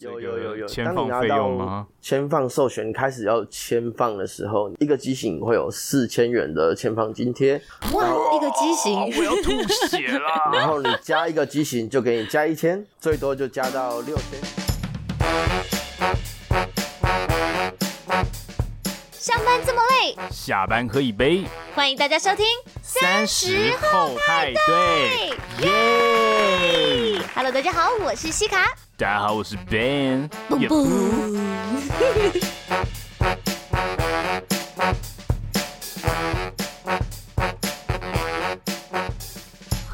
这有有有有，签放费用吗？签放授权开始要签放的时候，一个机型会有四千元的签放津贴。哇，一个机型，我要吐血了。然后你加一个机型就给你加一千，最多就加到六千。上班这么累，下班喝一杯。欢迎大家收听三十后派对，耶！Hello，大家好，我是西卡。大家好，我是 Ben。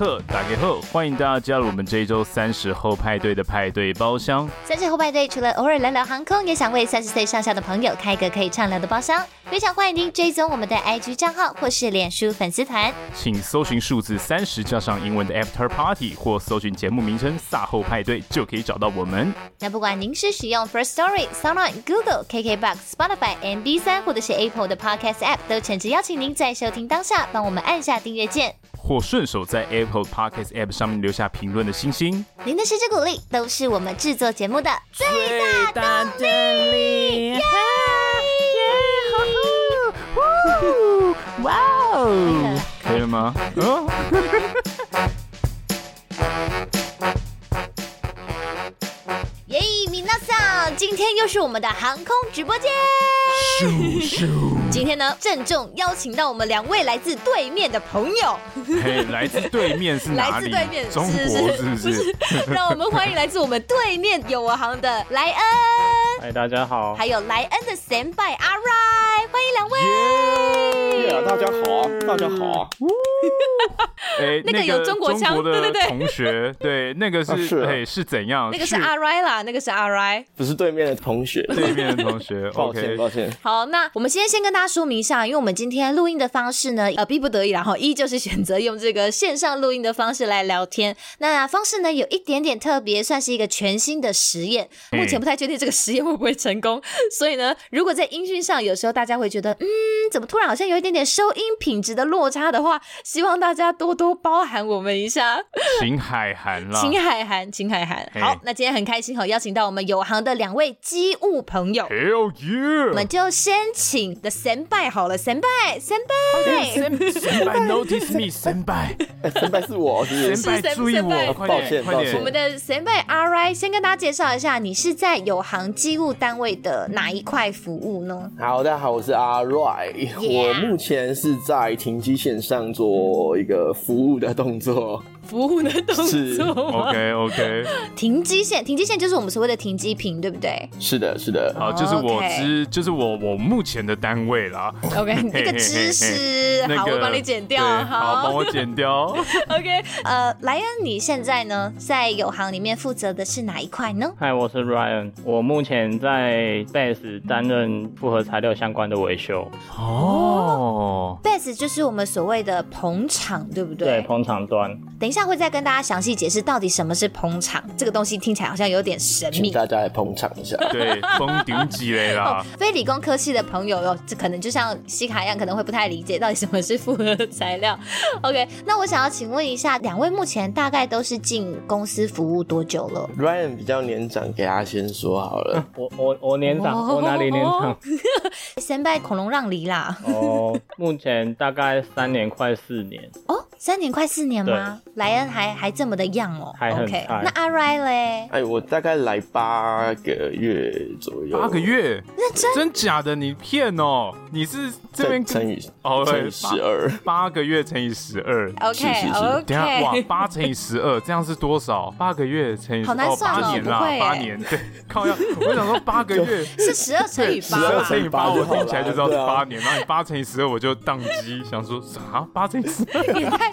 不不。呵，大家好，欢迎大家加入我们这一周三十后派对的派对包厢。三十后派对除了偶尔聊聊航空，也想为三十岁上下的朋友开一个可以畅聊的包厢。非常欢迎您追踪我们的 IG 账号或是脸书粉丝团，请搜寻数字三十加上英文的 After Party，或搜寻节目名称“卅后派对”就可以找到我们。那不管您是使用 First Story、SoundOn、Google、KKBox、Spotify、MB 三或者是 Apple 的 Podcast App，都诚挚邀请您在收听当下帮我们按下订阅键，或顺手在 Apple Podcast App 上面留下评论的星星。您的支持鼓励都是我们制作节目的最大动力。哇哦！可以了吗？嗯。耶，米娜桑，今天又是我们的航空直播间。咻咻！今天呢，郑重邀请到我们两位来自对面的朋友。嘿，来自对面是哪里？来自对面，中国是不是？是，是，是，让我们欢迎来自我们对面友航的莱恩。嗨，大家好。还有莱恩的 Senpai 阿 Rai，欢迎两位。大家好啊，大家好啊。哎，那个有中国腔，对对对，同学，对，那个是，哎、啊，是怎样？那个是阿 Rai 啦，那个是阿 Rai，不是对面的同学，对面的同学。抱歉，抱歉。好，那我们今天先跟大家说明一下，因为我们今天录音的方式呢，呃，逼不得已，然后依旧是选择用这个线上录音的方式来聊天。那方式呢，有一点点特别，算是一个全新的实验。目前不太确定这个实验会不会成功，所以呢，如果在音讯上有时候大家会觉得，嗯，怎么突然好像有一点点收音品质的落差的话，希望大家多多包涵我们一下。请海涵了，请海涵，请海涵。好，那今天很开心哈，邀请到我们有行的两位机务朋友。Hell yeah！我们就先请的 Senpai 好了，Senpai，Senpai，Senpai notice me，Senpai，哎，Senpai 是我，是 Senpai 注意我，抱歉，抱歉。我们的 Senpai 阿 Rai 先跟大家介绍一下，你是在有行机务单位的哪一块服务呢？好，大家好，我是阿 Rai，、我目前是在停机线上做一个服务的动作。服务的动作是，OK OK。停机线，停机线就是我们所谓的停机坪，对不对？是的，是的。好，就是我知，就是我我目前的单位啦。OK，一个知识，好，我帮你剪掉。好，帮我剪掉。OK，呃，莱恩，你现在呢，在友行里面负责的是哪一块呢？嗨，我是 Ryan，我目前在 Base 担任复合材料相关的维修。哦，Base 就是我们所谓的棚厂，对不对？对，棚厂端。等一下会再跟大家详细解释到底什么是捧场，这个东西听起来好像有点神秘，请大家来捧场一下。对，封顶级嘞啦、哦。非理工科系的朋友哟，这可能就像西卡一样，可能会不太理解到底什么是复合材料。OK，那我想要请问一下，两位目前大概都是进公司服务多久了？Ryan 比较年长，给他先说好了。我我我年长，我哪里年长？先拜恐龙让梨啦。哦，目前大概三年，快四年。哦，三年快四年吗？莱恩还还这么的 young 哦，还 OK。那阿 Ray 嘞？哎，我大概来八个月左右。八个月？认真？真假的？你骗哦？你是这边乘以哦，乘以十二，八个月乘以十二。OK OK。等下哇，八乘以十二，这样是多少？八个月乘以好难算哦，八年啦，八年。对，靠要，我想说八个月是十二乘以八，十二乘以八，我听起来就知道是八年。然后你八乘以十二，我就宕机，想说啥？八乘以十二也太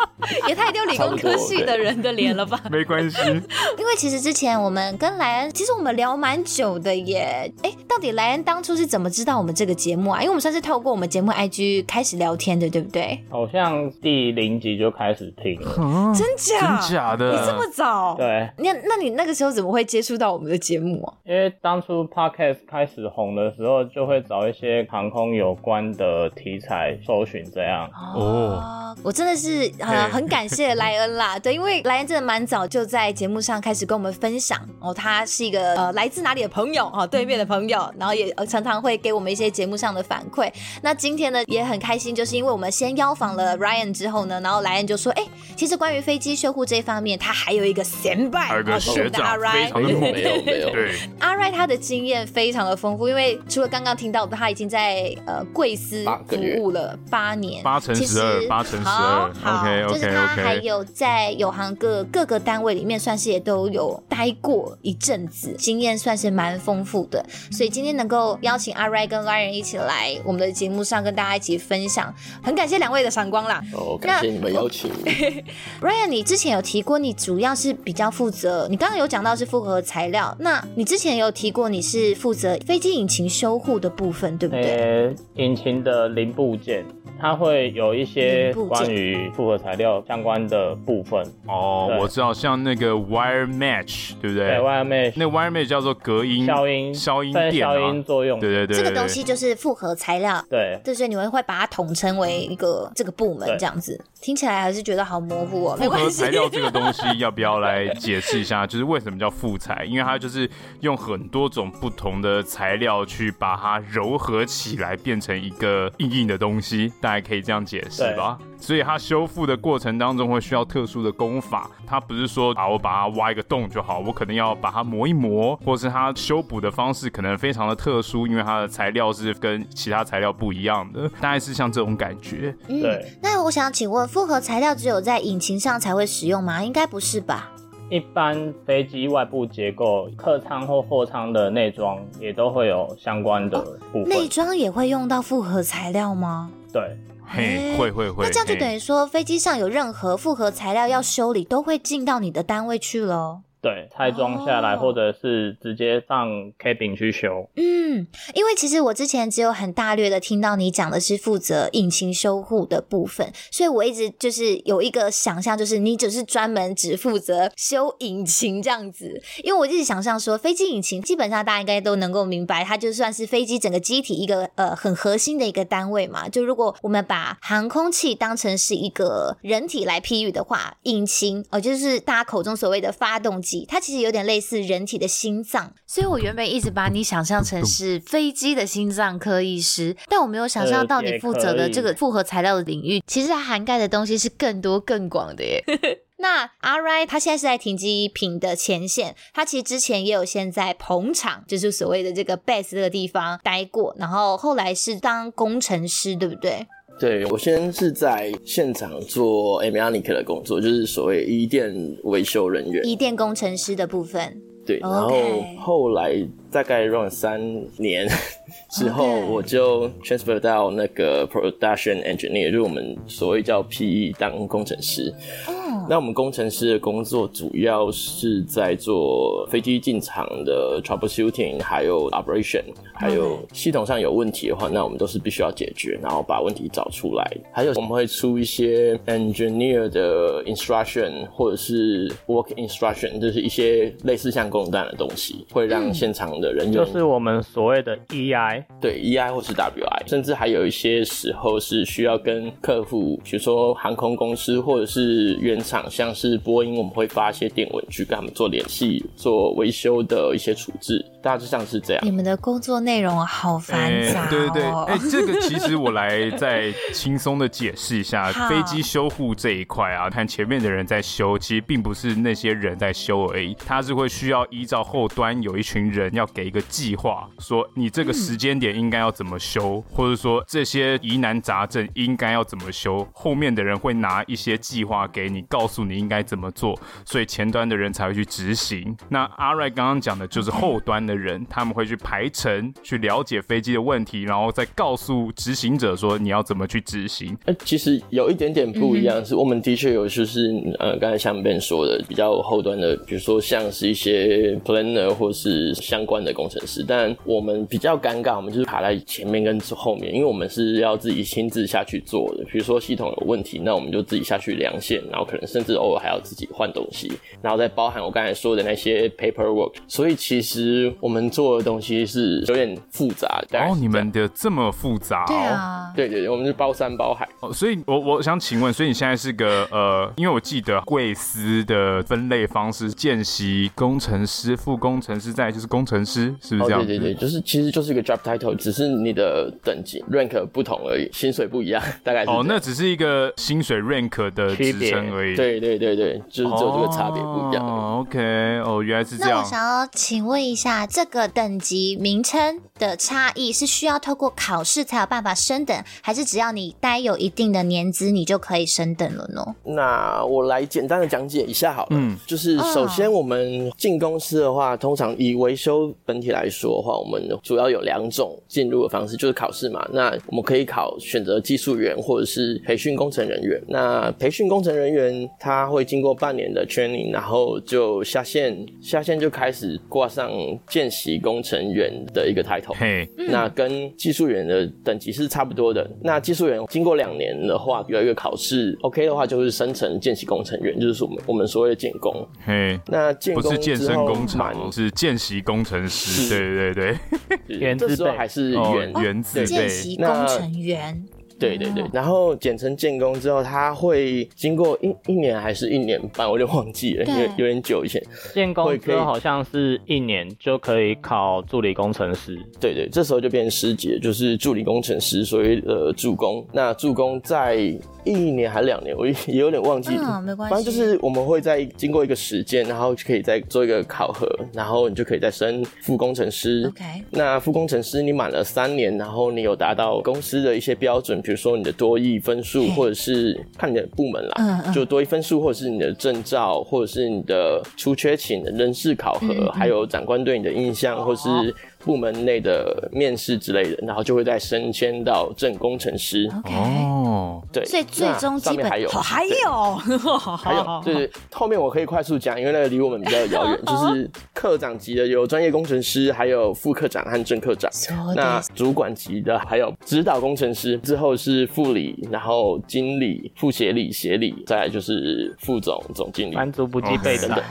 也太丢理工科系的人的脸了吧？没关系，因为其实之前我们跟莱恩，其实我们聊蛮久的耶。哎，到底莱恩当初是怎么知道我们这个节目啊？因为我们算是透过我们节目 IG 开始聊天的，对不对？好像第零集就开始听了，嗯、真假？真假的？你这么早？对。那那你那个时候怎么会接触到我们的节目啊？因为当初 Podcast 开始红的时候，就会找一些航空有关的题材搜寻，这样。哦。我真的是很很很感谢莱恩啦，对，因为莱恩真的蛮早就在节目上开始跟我们分享哦，他是一个呃来自哪里的朋友哦，对面的朋友，然后也常常会给我们一些节目上的反馈。那今天呢也很开心，就是因为我们先邀访了 Ryan 之后呢，然后莱恩就说，哎，其实关于飞机修护这一方面，他还有一个先辈，还有个学长，阿 Ray，非常的没有没有，对，阿 Ray 他的经验非常的丰富，因为除了刚刚听到的，他已经在呃贵司服务了八年，八乘十二，八乘十二，OK OK。就是他还有在友航各各个单位里面，算是也都有待过一阵子，经验算是蛮丰富的。所以今天能够邀请阿 Ray 跟 Ryan 一起来我们的节目上跟大家一起分享，很感谢两位的闪光啦。哦，感谢你们邀请。Ryan，你之前有提过你主要是比较负责，你刚刚有讲到是复合材料，那你之前有提过你是负责飞机引擎修护的部分，对不对？呃，引擎的零部件。它会有一些关于复合材料相关的部分哦，我知道，像那个 wire match，对不对？对，wire match，那 wire match 叫做隔音、消音、消音垫、消音作用。对对对，这个东西就是复合材料。对，对，所以你们会把它统称为一个这个部门这样子。听起来还是觉得好模糊哦。复合材料这个东西要不要来解释一下？就是为什么叫复材？因为它就是用很多种不同的材料去把它揉合起来，变成一个硬硬的东西。大家可以这样解释。吧？所以它修复的过程当中会需要特殊的功法，它不是说啊，我把它挖一个洞就好，我可能要把它磨一磨，或是它修补的方式可能非常的特殊，因为它的材料是跟其他材料不一样的，大概是像这种感觉。嗯，对。那我想请问，复合材料只有在引擎上才会使用吗？应该不是吧？一般飞机外部结构、客舱或货舱的内装也都会有相关的部分。内装也会用到复合材料吗？对。嘿，会会会。那这样就等于说，飞机上有任何复合材料要修理，都会进到你的单位去喽。对，拆装下来，或者是直接上 cabin 去修。嗯，因为其实我之前只有很大略的听到你讲的是负责引擎修护的部分，所以我一直就是有一个想象，就是你只是专门只负责修引擎这样子。因为我一直想象说，飞机引擎基本上大家应该都能够明白，它就算是飞机整个机体一个呃很核心的一个单位嘛。就如果我们把航空器当成是一个人体来譬喻的话，引擎哦、呃，就是大家口中所谓的发动机。它其实有点类似人体的心脏，所以我原本一直把你想象成是飞机的心脏科医师，但我没有想象到你负责的这个复合材料的领域，其实它涵盖的东西是更多更广的耶。那阿 Ray 他现在是在停机坪的前线，他其实之前也有先在捧场，就是所谓的这个 base 这个地方待过，然后后来是当工程师，对不对？对，我先是在现场做 mechanic 的工作，就是所谓一电维修人员，一电工程师的部分。对然后后来大概 run 三年 之后.我就 transfer 到那个 production engineer，就是我们所谓叫 PE 当工程师。那我们工程师的工作主要是在做飞机进场的 troubleshooting，还有 operation，还有系统上有问题的话，那我们都是必须要解决，然后把问题找出来。还有我们会出一些 engineer 的 instruction 或者是 work instruction，就是一些类似像公单的东西，会让现场的人就是我们所谓的 EI，对 EI 或是 WI，甚至还有一些时候是需要跟客户，比如说航空公司或者是原厂，像是波音，我们会发一些电文去跟他们做联系、做维修的一些处置。大致上是这样。你们的工作内容好繁杂、哦欸。对对对，哎、欸，这个其实我来再轻松的解释一下，飞机修护这一块啊，看前面的人在修，其实并不是那些人在修而已，他是会需要依照后端有一群人要给一个计划，说你这个时间点应该要怎么修，或者说这些疑难杂症应该要怎么修，后面的人会拿一些计划给你，告诉你应该怎么做，所以前端的人才会去执行。那阿瑞刚刚讲的就是后端的。人，他们会去排程，去了解飞机的问题，然后再告诉执行者说你要怎么去执行。哎，其实有一点点不一样，是我们的确有就是呃，刚才像 Ben 说的，比较后端的，比如说像是一些 planner 或是相关的工程师，但我们比较尴尬，我们就是卡在前面跟后面，因为我们是要自己亲自下去做的。比如说系统有问题，那我们就自己下去量线，然后可能甚至偶尔还要自己换东西，然后再包含我刚才说的那些 paperwork。所以其实我们做的东西是有点复杂。哦，你们的这么复杂？对啊，对对对，我们是包山包海。哦，所以我我想请问，所以你现在是个呃，因为我记得贵司的分类方式，见习工程师、副工程师，再就是工程师，是不是这样？哦，对对对，就是其实就是一个 job title，只是你的等级 rank 不同而已，薪水不一样，大概是。哦，那只是一个薪水 rank 的职称而已。对对对对，就是只有这个差别不一样。哦，OK，哦，原来是这样。那我想要请问一下，这个等级名称的差异是需要透过考试才有办法升等，还是只要你待有一定的年资，你就可以升等了呢？那我来简单的讲解一下好了。嗯，就是首先我们进公司的话，通常以维修本体来说的话，我们主要有两种进入的方式，就是考试嘛。那我们可以考选择技术员或者是培训工程人员。那培训工程人员他会经过半年的 training，然后就下线，下线就开始挂上见习工程员的一个 title。嘿，那跟技术员的等级是差不多的。那技术员经过两年的话，有一个考试 OK 的话，就是升成见习工程员，就是我们我们所谓的建工。嘿，那建工不是健身工厂，是见习工程师。对对对原，这时候还是原原子见习工程员。对对对，然后简称建工之后，他会经过一一年还是一年半，我就忘记了，因为有点久以前。建工之后好像是一年就可以考助理工程师。对对，这时候就变成师姐，就是助理工程师，所谓呃助攻。那助攻在。一年还两年，我也有点忘记了。嗯，没关系。反正就是我们会在经过一个时间，然后就可以再做一个考核，然后你就可以再升副工程师。OK。那副工程师你满了三年，然后你有达到公司的一些标准，比如说你的多益分数，或者是看你的部门啦，嗯嗯，就多益分数，或者是你的证照，或者是你的出缺勤的人事考核，还有长官对你的印象，或是。部门内的面试之类的，然后就会再升迁到正工程师。哦，对，所以最终基本还有还有还有，就是 后面我可以快速讲，因为那个离我们比较遥远。就是科长级的有专业工程师，还有副科长和正科长。那主管级的还有指导工程师，之后是副理，然后经理、副协理、协理，再来就是副总、总经理。满足不计备等等。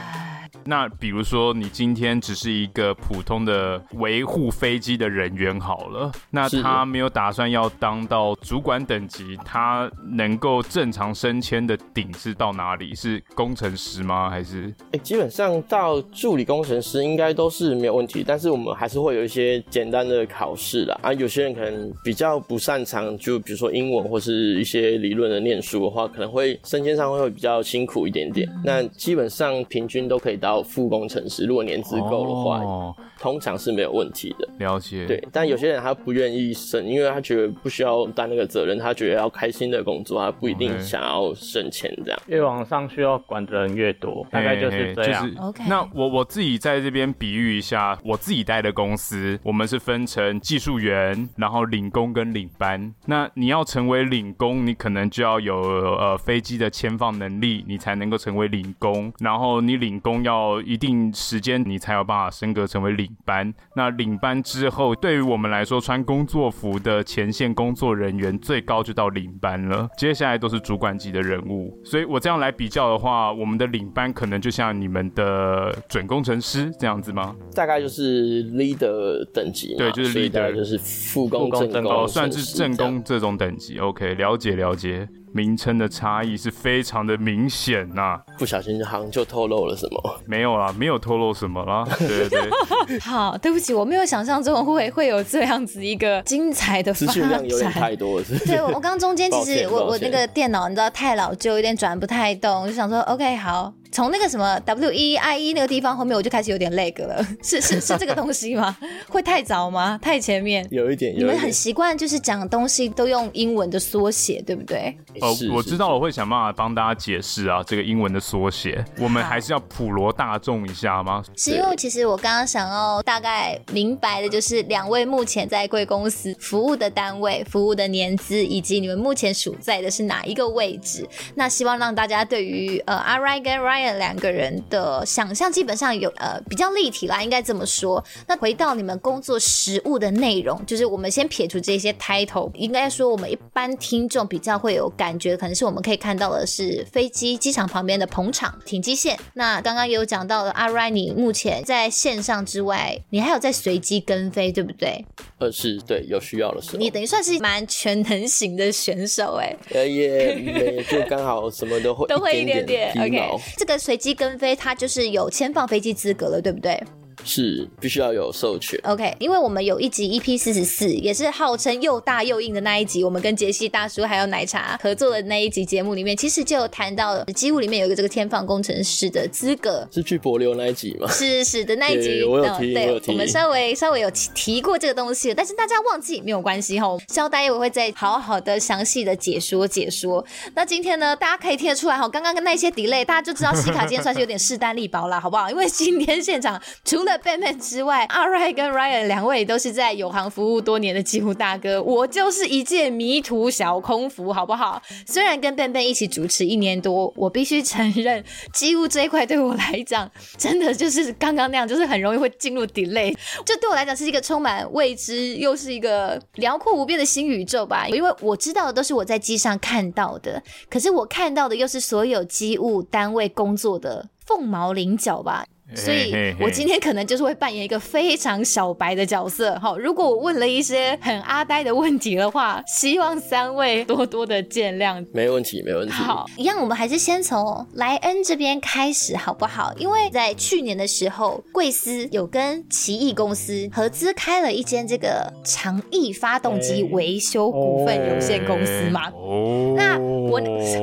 那比如说，你今天只是一个普通的维护飞机的人员好了，那他没有打算要当到主管等级，他能够正常升迁的顶是到哪里？是工程师吗？还是？哎、欸，基本上到助理工程师应该都是没有问题，但是我们还是会有一些简单的考试啦。啊，有些人可能比较不擅长，就比如说英文或是一些理论的念书的话，可能会升迁上会比较辛苦一点点。那基本上平均都可以到。到副工程师，如果年资够的话，哦，通常是没有问题的。了解，对。但有些人他不愿意升，因为他觉得不需要担那个责任，他觉得要开心的工作，他不一定想要升钱这样。越往上需要管的人越多，大概就是这样。就是 Okay. 那我我自己在这边比喻一下，我自己待的公司，我们是分成技术员，然后领工跟领班。那你要成为领工，你可能就要有呃飞机的签放能力，你才能够成为领工。然后你领工要到一定时间，你才有办法升格成为领班。那领班之后，对于我们来说，穿工作服的前线工作人员，最高就到领班了。接下来都是主管级的人物。所以我这样来比较的话，我们的领班可能就像你们的准工程师这样子吗？大概就是 leader 等级，对，就是 leader，就是副工、正工，算是正工这种等级。OK，了解了解。名称的差异是非常的明显呐、啊，不小心好像就透露了什么？没有啦，没有透露什么啦。对对对，好，对不起，我没有想象中会会有这样子一个精彩的发展。资讯量有点太多了是是？对，我刚中间其实我我那个电脑你知道太老旧，有点转不太动，我就想说 OK 好。从那个什么 W E I E 那个地方后面，我就开始有点 lag 了。是是是 这个东西吗？会太早吗？太前面？有一点。你们很习惯就是讲东西都用英文的缩写，对不对？哦，我知道，我会想办法帮大家解释啊，这个英文的缩写。我们还是要普罗大众一下吗？是因为其实我刚刚想要大概明白的就是两位目前在贵公司服务的单位、服务的年资，以及你们目前处在的是哪一个位置。那希望让大家对于呃 Alright 跟 Ryan Ryan 两个人的想象基本上有呃比较立体啦，应该这么说。那回到你们工作实务的内容，就是我们先撇除这些 title，应该说我们一般听众比较会有感觉，可能是我们可以看到的是飞机机场旁边的棚场停机线。那刚刚也有讲到了，阿 Ryan 你目前在线上之外，你还有在随机跟飞，对不对？呃，是对，有需要的时候。你等于算是蛮全能型的选手哎。呃也，就刚好什么都会，都会一点点。点 OK，这个随机跟飞，他就是有签放飞机资格了，对不对？是必须要有授权，OK，因为我们有一集 EP 四十四，也是号称又大又硬的那一集，我们跟杰西大叔还有奶茶合作的那一集节目里面，其实就有谈到了机务里面有一个这个天放工程师的资格，是去柏流那一集吗？是是的那一集，我有提，对，我们稍微稍微有提过这个东西，但是大家忘记没有关系哈，稍待我会再好好的详细的解说解说。那今天呢，大家可以听得出来哈，刚刚跟那些 delay，大家就知道西卡今天算是有点势单力薄了，好不好？因为今天现场除了 Benben 之外，阿瑞跟 Ryan 两位都是在有航服务多年的机务大哥，我就是一介迷途小空服，好不好？虽然跟 Benben 一起主持一年多，我必须承认，机务这一块对我来讲，真的就是刚刚那样，就是很容易会进入 delay。这对我来讲是一个充满未知，又是一个辽阔无边的新宇宙吧。因为我知道的都是我在机上看到的，可是我看到的又是所有机务单位工作的凤毛麟角吧。所以，我今天可能就是会扮演一个非常小白的角色。好，如果我问了一些很阿呆的问题的话，希望三位多多的见谅。没问题，没问题。好，一样，我们还是先从莱恩这边开始，好不好？因为在去年的时候，贵司有跟奇异公司合资开了一间这个长翼发动机维修股份有限公司嘛。哦。那我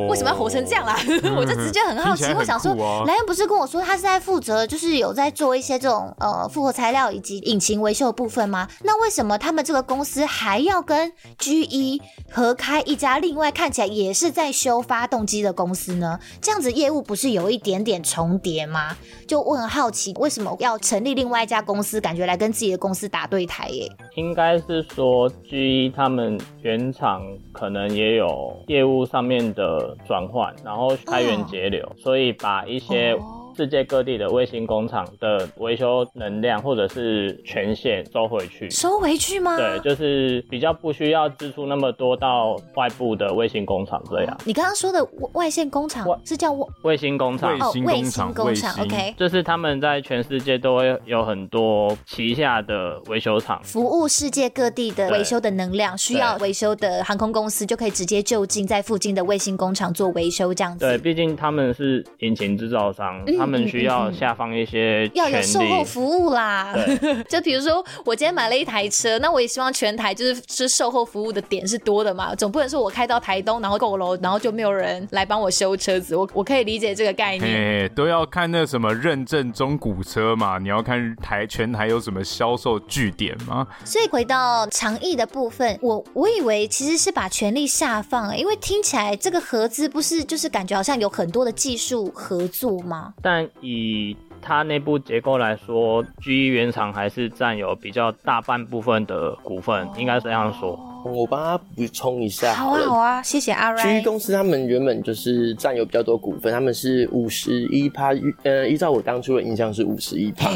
为什么要吼成这样啦？我就直接很好奇，我想说，莱恩不是跟我说他是在负责就。就是有在做一些这种呃复合材料以及引擎维修的部分吗？那为什么他们这个公司还要跟 GE 合开一家另外看起来也是在修发动机的公司呢？这样子业务不是有一点点重叠吗？就我很好奇，为什么要成立另外一家公司，感觉来跟自己的公司打对台耶？应该是说 GE 他们原厂可能也有业务上面的转换，然后开源节流，哦、所以把一些、哦。世界各地的卫星工厂的维修能量或者是权限收回去，收回去吗？对，就是比较不需要支出那么多到外部的卫星工厂这样。你刚刚说的外线工厂是叫卫星工厂？哦，卫星工厂，OK。就是他们在全世界都会有很多旗下的维修厂，服务世界各地的维修的能量，需要维修的航空公司就可以直接就近在附近的卫星工厂做维修，这样子。对，毕竟他们是引擎制造商，嗯他们需要下放一些，要有售后服务啦。就比如说，我今天买了一台车，那我也希望全台就是是售后服务的点是多的嘛，总不能说我开到台东，然后够楼，然后就没有人来帮我修车子。我我可以理解这个概念。哎，都要看那什么认证中古车嘛，你要看台全台有什么销售据点吗？所以回到长翼的部分，我我以为其实是把权力下放，因为听起来这个合资不是就是感觉好像有很多的技术合作吗？但以以它内部结构来说，GE 原厂还是占有比较大半部分的股份，应该是这样说。我帮他补充一下好。好啊，好啊，谢谢阿瑞。GE 公司他们原本就是占有比较多股份，他们是五十一趴，呃，依照我当初的印象是五十一趴。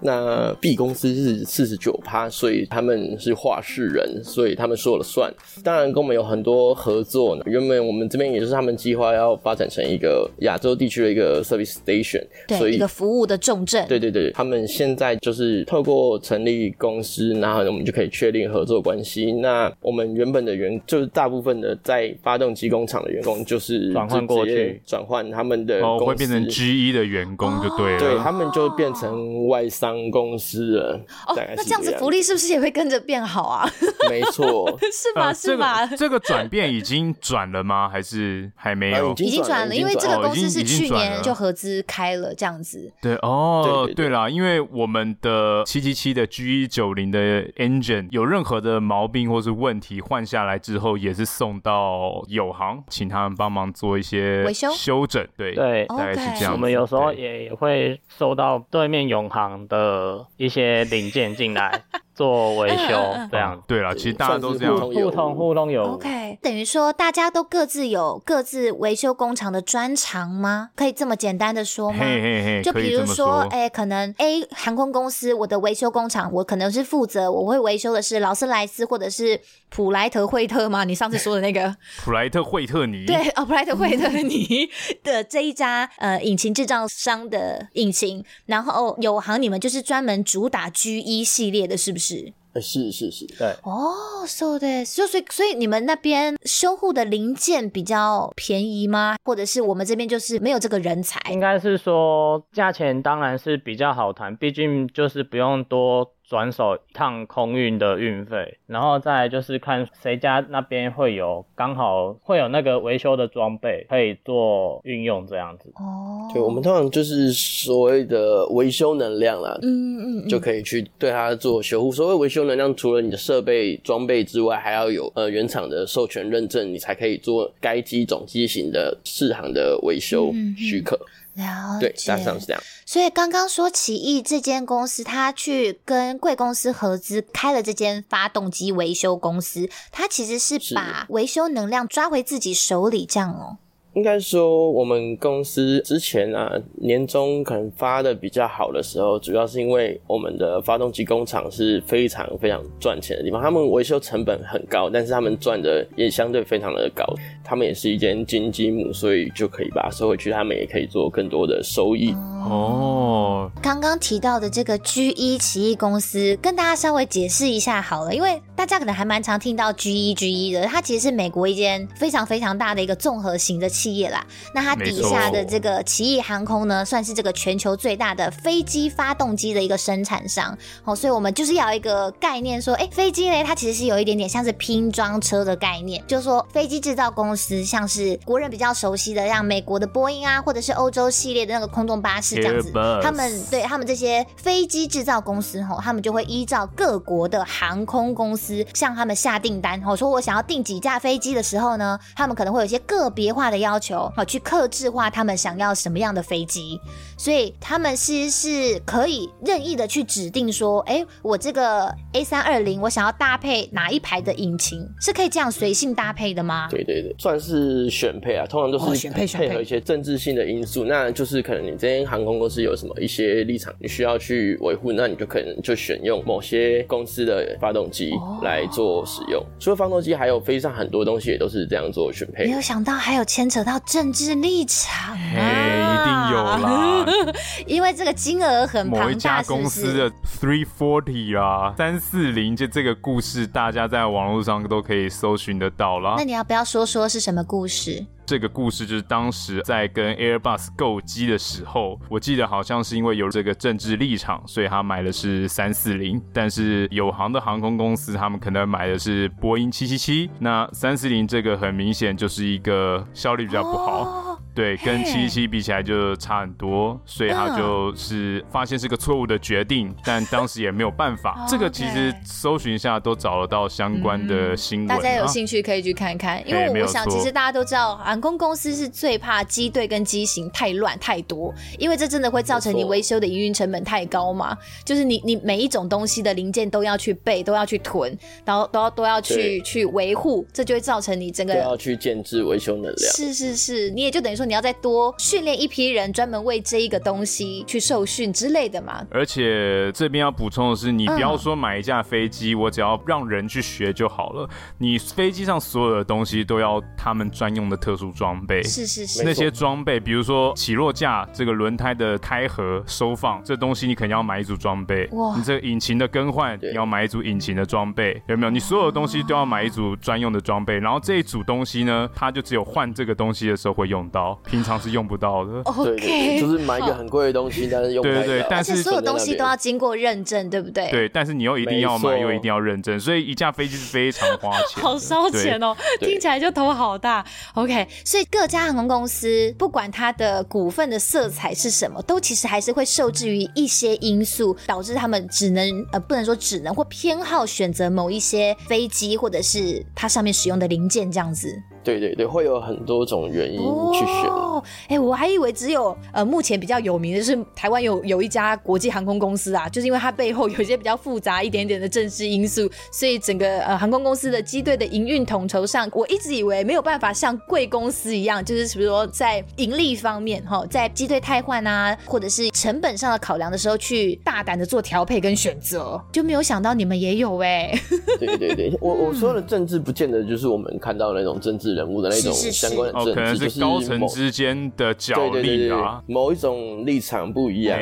那 B 公司是四十九趴，所以他们是话事人，所以他们说了算。当然跟我们有很多合作呢。原本我们这边也是他们计划要发展成一个亚洲地区的一个 service station，对，所以一个服务的重镇。对对对，他们现在就是透过成立公司，然后我们就可以确定合作关系。那我们原本的员就是大部分的在发动机工厂的员工，就是转换过去，转换他们的哦，会变成 G 一的员工就对了，对，他们就变成外商公司了。哦，那这样子福利是不是也会跟着变好啊？没错，是吧？是吧？这个转变已经转了吗？还是还没有？已经转了，因为这个公司是去年就合资开了，这样子。对哦，对了，因为我们的七七七的 G 一九零的 engine 有任何的毛病或是问题，换下来之后也是送到友行，请他们帮忙做一些维修修整。对对，大概是这样。我们有时候也会收到对面永航的一些零件进来，做维修这样。对了，其实大家都这样互通互通有。OK，等于说大家都各自有各自维修工厂的专长吗？可以这么简单的说吗？嘿嘿嘿，就比如说，哎、欸，可能 A 航空公司我的维修工厂，我可能是负责，我会维修的是劳斯莱斯或者是普莱特惠特吗？你上次说的那个 普莱特惠特尼？对，哦，普莱特惠特尼的这一家呃引擎制造商的引擎，然后有航你们就是专门主打 G 一系列的，是不是？是是是是，对哦，so t h 就，所以所以你们那边修护的零件比较便宜吗？或者是我们这边就是没有这个人才？应该是说价钱当然是比较好谈，毕竟就是不用多。转手一趟空运的运费，然后再就是看谁家那边会有刚好会有那个维修的装备可以做运用这样子。哦，对，我们通常就是所谓的维修能量啦，嗯嗯，就可以去对它做修护。所谓维修能量，除了你的设备装备之外，还要有呃原厂的授权认证，你才可以做该机种机型的适航的维修许可。嗯了解，对，大致上是这样。所以刚刚说奇异这间公司，他去跟贵公司合资开了这间发动机维修公司，他其实是把维修能量抓回自己手里，这样哦。应该说，我们公司之前啊，年终可能发的比较好的时候，主要是因为我们的发动机工厂是非常非常赚钱的地方，他们维修成本很高，但是他们赚的也相对非常的高。他们也是一间金鸡母，所以就可以把它收回去，他们也可以做更多的收益。哦，刚刚提到的这个 G 一奇异公司，跟大家稍微解释一下好了，因为大家可能还蛮常听到 G 一 G 一的，它其实是美国一间非常非常大的一个综合型的。企业啦，那它底下的这个奇异航空呢，算是这个全球最大的飞机发动机的一个生产商。哦，所以我们就是要一个概念说，哎，飞机呢，它其实是有一点点像是拼装车的概念，就是说飞机制造公司，像是国人比较熟悉的，像美国的波音啊，或者是欧洲系列的那个空中巴士这样子，他们对他们这些飞机制造公司，吼，他们就会依照各国的航空公司向他们下订单，吼，说我想要订几架飞机的时候呢，他们可能会有一些个别化的要。要求好去克制化他们想要什么样的飞机，所以他们其实是可以任意的去指定说，哎、欸，我这个 A 三二零我想要搭配哪一排的引擎，是可以这样随性搭配的吗？对对对，算是选配啊，通常都是选配配合一些政治性的因素，那就是可能你这间航空公司有什么一些立场，你需要去维护，那你就可能就选用某些公司的发动机来做使用。除了发动机，还有飞机上很多东西也都是这样做选配。没有想到还有牵扯。到政治立场，哎，一定有啦，因为这个金额很庞大，某一家公司的 three forty 啊，三四零，就这个故事，大家在网络上都可以搜寻得到啦。那你要不要说说是什么故事？这个故事就是当时在跟 Airbus 购机的时候，我记得好像是因为有这个政治立场，所以他买的是三四零，但是有航的航空公司他们可能买的是波音七七七。那三四零这个很明显就是一个效率比较不好。对，跟七七七比起来就差很多，所以他就是发现是个错误的决定，嗯、但当时也没有办法。这个其实搜寻一下都找得到相关的新闻，啊嗯，大家有兴趣可以去看看。因为我想，其实大家都知道，航空公司是最怕机队跟机型太乱太多，因为这真的会造成你维修的营运成本太高嘛。就是你你每一种东西的零件都要去备，都要去囤，然后都要都要去去维护，这就会造成你整个都要去建制维修能量。是是是，你也就等于说。你要再多训练一批人，专门为这一个东西去受训之类的嘛？而且这边要补充的是，你不要说买一架飞机，我只要让人去学就好了。你飞机上所有的东西都要他们专用的特殊装备。是是是，那些装备，比如说起落架、这个轮胎的开合、收放，这东西你肯定要买一组装备。哇！你这个引擎的更换，你要买一组引擎的装备，有没有？你所有的东西都要买一组专用的装备。然后这一组东西呢，它就只有换这个东西的时候会用到。平常是用不到的。OK，就是买一个很贵的东西，但是用不到。对对对，但是所有东西都要经过认证，对不对？对，但是你又一定要买，又一定要认证，所以一架飞机是非常花钱，好烧钱哦，听起来就头好大。OK，所以各家航空公司不管它的股份的色彩是什么，都其实还是会受制于一些因素，导致他们只能呃不能说只能或偏好选择某一些飞机或者是它上面使用的零件这样子。对对对，会有很多种原因去选。哦，哎，我还以为只有呃，目前比较有名的是台湾有有一家国际航空公司啊，就是因为它背后有一些比较复杂一点点的政治因素，所以整个呃航空公司的机队的营运统筹上，我一直以为没有办法像贵公司一样，就是比如说在盈利方面哈，在机队汰换啊，或者是成本上的考量的时候，去大胆的做调配跟选择，就没有想到你们也有哎。对对对，我我说的政治不见得就是我们看到的那种政治人物的那种相关的政治，哦，可能是高层之间的角力啊，某一种立场不一样，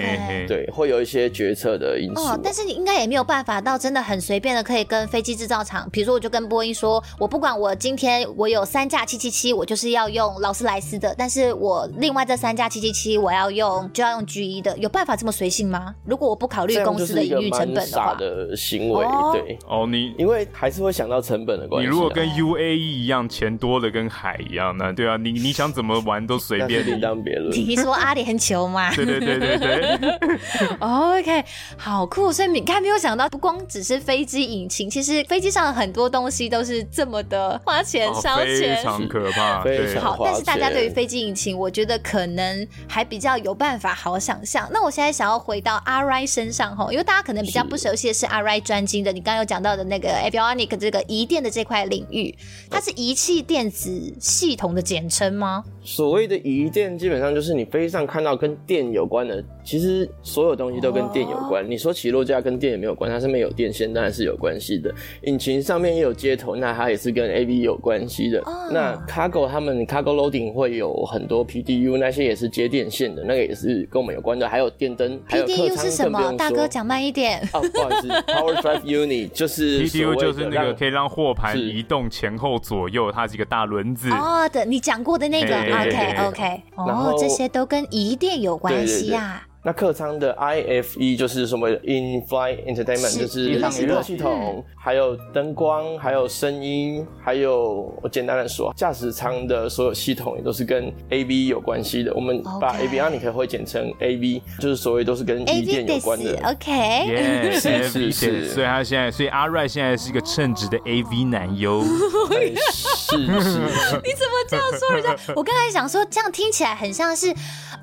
对，会有一些决策的因素。哦，但是你应该也没有办法到真的很随便的可以跟飞机制造厂，比如说我就跟波音说，我不管我今天我有三架七七七，我就是要用劳斯莱斯的，但是我另外这三架七七七我要用就要用 G 一的，有办法这么随性吗？如果我不考虑公司的营运成本的话，的行为，对，哦，你因为还是会想到成本的关系，啊。你如果跟 UAE 一样，钱多的跟海一样，呢对啊，你你想怎么玩都随便，另当别论。你说阿联酋吗？对对对对对。OK，好酷！所以你看，没有想到，不光只是飞机引擎，其实飞机上的很多东西都是这么的花钱烧钱，哦，非常可怕。非常好，但是大家对于飞机引擎，我觉得可能还比较有办法好想象。那我现在想要回到阿 Rai 身上哈，因为大家可能比较不熟悉的是阿 Rai 专精的，你刚刚有讲到的那个 Avionics 这个仪电的这块领域，它是仪器电子系统的简称吗？所谓的移电，基本上就是你飞机上看到跟电有关的，其实所有东西都跟电有关。Oh. 你说起落架跟电也没有关，它上面有电线，当然是有关系的。引擎上面也有接头，那它也是跟 AV 有关系的。Oh. 那 cargo 他们 cargo loading 会有很多 PDU，那些也是接电线的，那个也是跟我们有关的。还有电灯，还有客舱，是什么？大哥讲慢一点。哦，不好意思，Power Drive Unit 就是 PDU，就是那个可以让货盘移动前后左右，它是一个大轮子。哦，的，你讲过的那个。OK OK，哦这些都跟疑电有关系呀。那客舱的 IFE 就是什么 In-Flight Entertainment，就是娱乐系统，还有灯光，还有声音，还有我简单的说，驾驶舱的所有系统也都是跟 AV 有关系的。我们把 Avionics 会简称 AV，就是所谓都是跟仪电有关的。OK，是是是，所以他现在，所以阿瑞现在是一个称职的 AV 男优。是 是，你怎么这样说人家？我刚才想说，这样听起来很像是，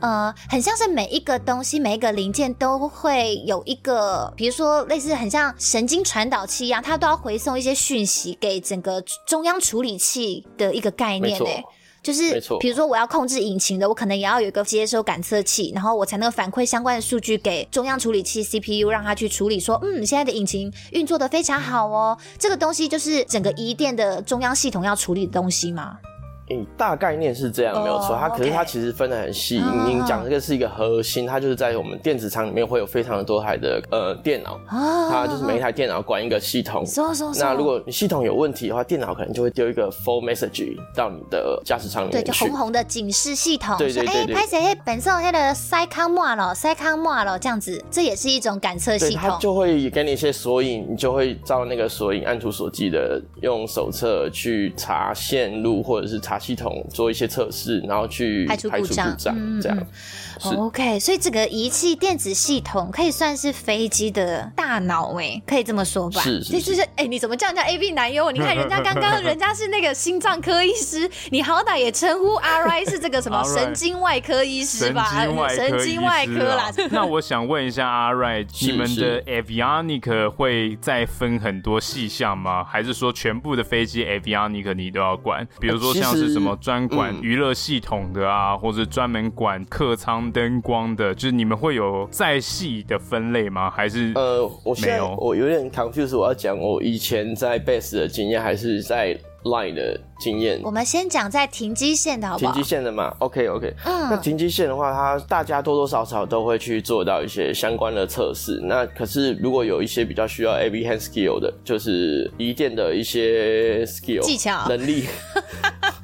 呃，很像是每一个东西。每一个零件都会有一个，比如说类似很像神经传导器一样，它都要回送一些讯息给整个中央处理器的一个概念。哎，就是比如说我要控制引擎的，我可能也要有一个接收感测器，然后我才能反馈相关的数据给中央处理器 CPU，让它去处理。说，嗯，现在的引擎运作的非常好哦。这个东西就是整个一电的中央系统要处理的东西大概念是这样，oh, 没有错。它可是它其实分得很细。你讲这个是一个核心，它就是在我们电子厂里面会有非常的多台的呃电脑，oh, 它就是每一台电脑管一个系统。So, so, so. 那如果你系统有问题的话，电脑可能就会丢一个 fault message 到你的驾驶舱里面。对，就红红的警示系统。对对对对。拍谁？本身那个塞康末了，塞康末了，这样子，这也是一种感测系统。它就会给你一些索引，你就会照那个索引按图索骥的用手册去查线路或者是查系统做一。些测试，然后去排除故障，这样。OK，所以这个仪器电子系统可以算是飞机的大脑，哎，可以这么说吧？是是是。哎，你怎么叫人家 A B 男优？你看人家刚刚人家是那个心脏科医师，你好歹也称呼 RI 是这个什么神经外科医师吧？神经外科啦。那我想问一下 RI，你们的 Avionics 会再分很多细项吗？还是说全部的飞机 Avionics 你都要管？比如说像是什么专管娱乐系统的啊，或者专门管客舱？灯光的，就是你们会有再细的分类吗？还是呃，我没有，我有点 confused。我要讲我以前在 Base 的经验，还是在 Line 的经验？我们先讲在停机线的好不好？停机线的嘛，OK OK。嗯，那停机线的话，它大家多多少少都会去做到一些相关的测试。那可是如果有一些比较需要 AV hand skill 的，就是仪电的一些 skill 技巧能力。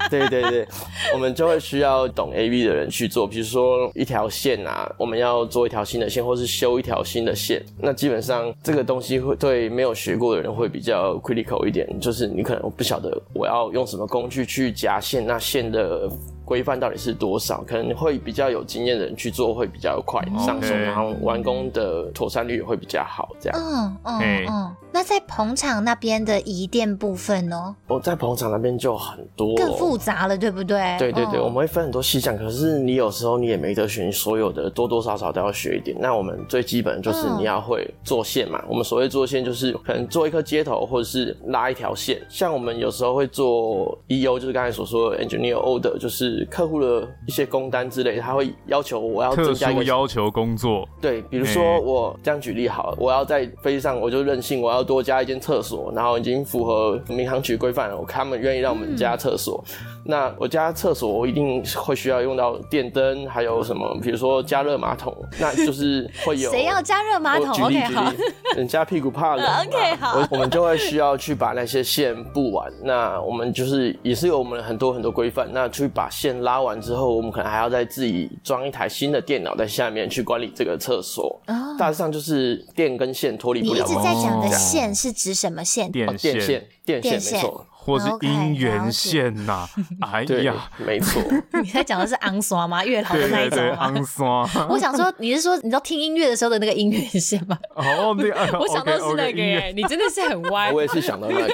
对对对，我们就会需要懂 AV 的人去做，比如说一条线啊，我们要做一条新的线，或是修一条新的线。那基本上这个东西会对没有学过的人会比较 critical 一点，就是你可能不晓得我要用什么工具去夹线，那线的规范到底是多少，可能会比较有经验的人去做会比较快上手，然后完工的妥善率也会比较好。这样，嗯嗯嗯。那在棚场那边的移电部分呢？哦，在棚场那边就很多，更复杂了，对不对？对对对，我们会分很多细项，可是你有时候你也没得选，所有的多多少少都要学一点。那我们最基本就是你要会做线嘛。我们所谓做线就是可能做一颗接头，或者是拉一条线。像我们有时候会做 EO，就是刚才所说的 Engineer Order，就是客户的一些工单之类，他会要求我要增加一个要求工作。对，比如说我这样举例好了，我要在飞机上我就任性，我要多加一间厕所，然后已经符合民航局规范了，我看他们愿意让我们加厕所。嗯那我加厕所我一定会需要用到电灯，还有什么，比如说加热马桶，那就是会有谁要加热马桶？OK 好，人家屁股怕冷，OK 好，我我们就会需要去把那些线布完。那我们就是也是有我们很多很多规范。那去把线拉完之后，我们可能还要再自己装一台新的电脑在下面去管理这个厕所。Oh. 大致上就是电跟线脱离不了。你一直在讲的线是指什么线？电线，电线，电线，没错。或是姻缘线呐，哎呀，没错。你在讲的是昂刷吗？月老的那一种吗？昂刷。我想说，你是说你知道听音乐的时候的那个音源线吗？哦。我想到是那个耶，你真的是很歪。我也是想到那个。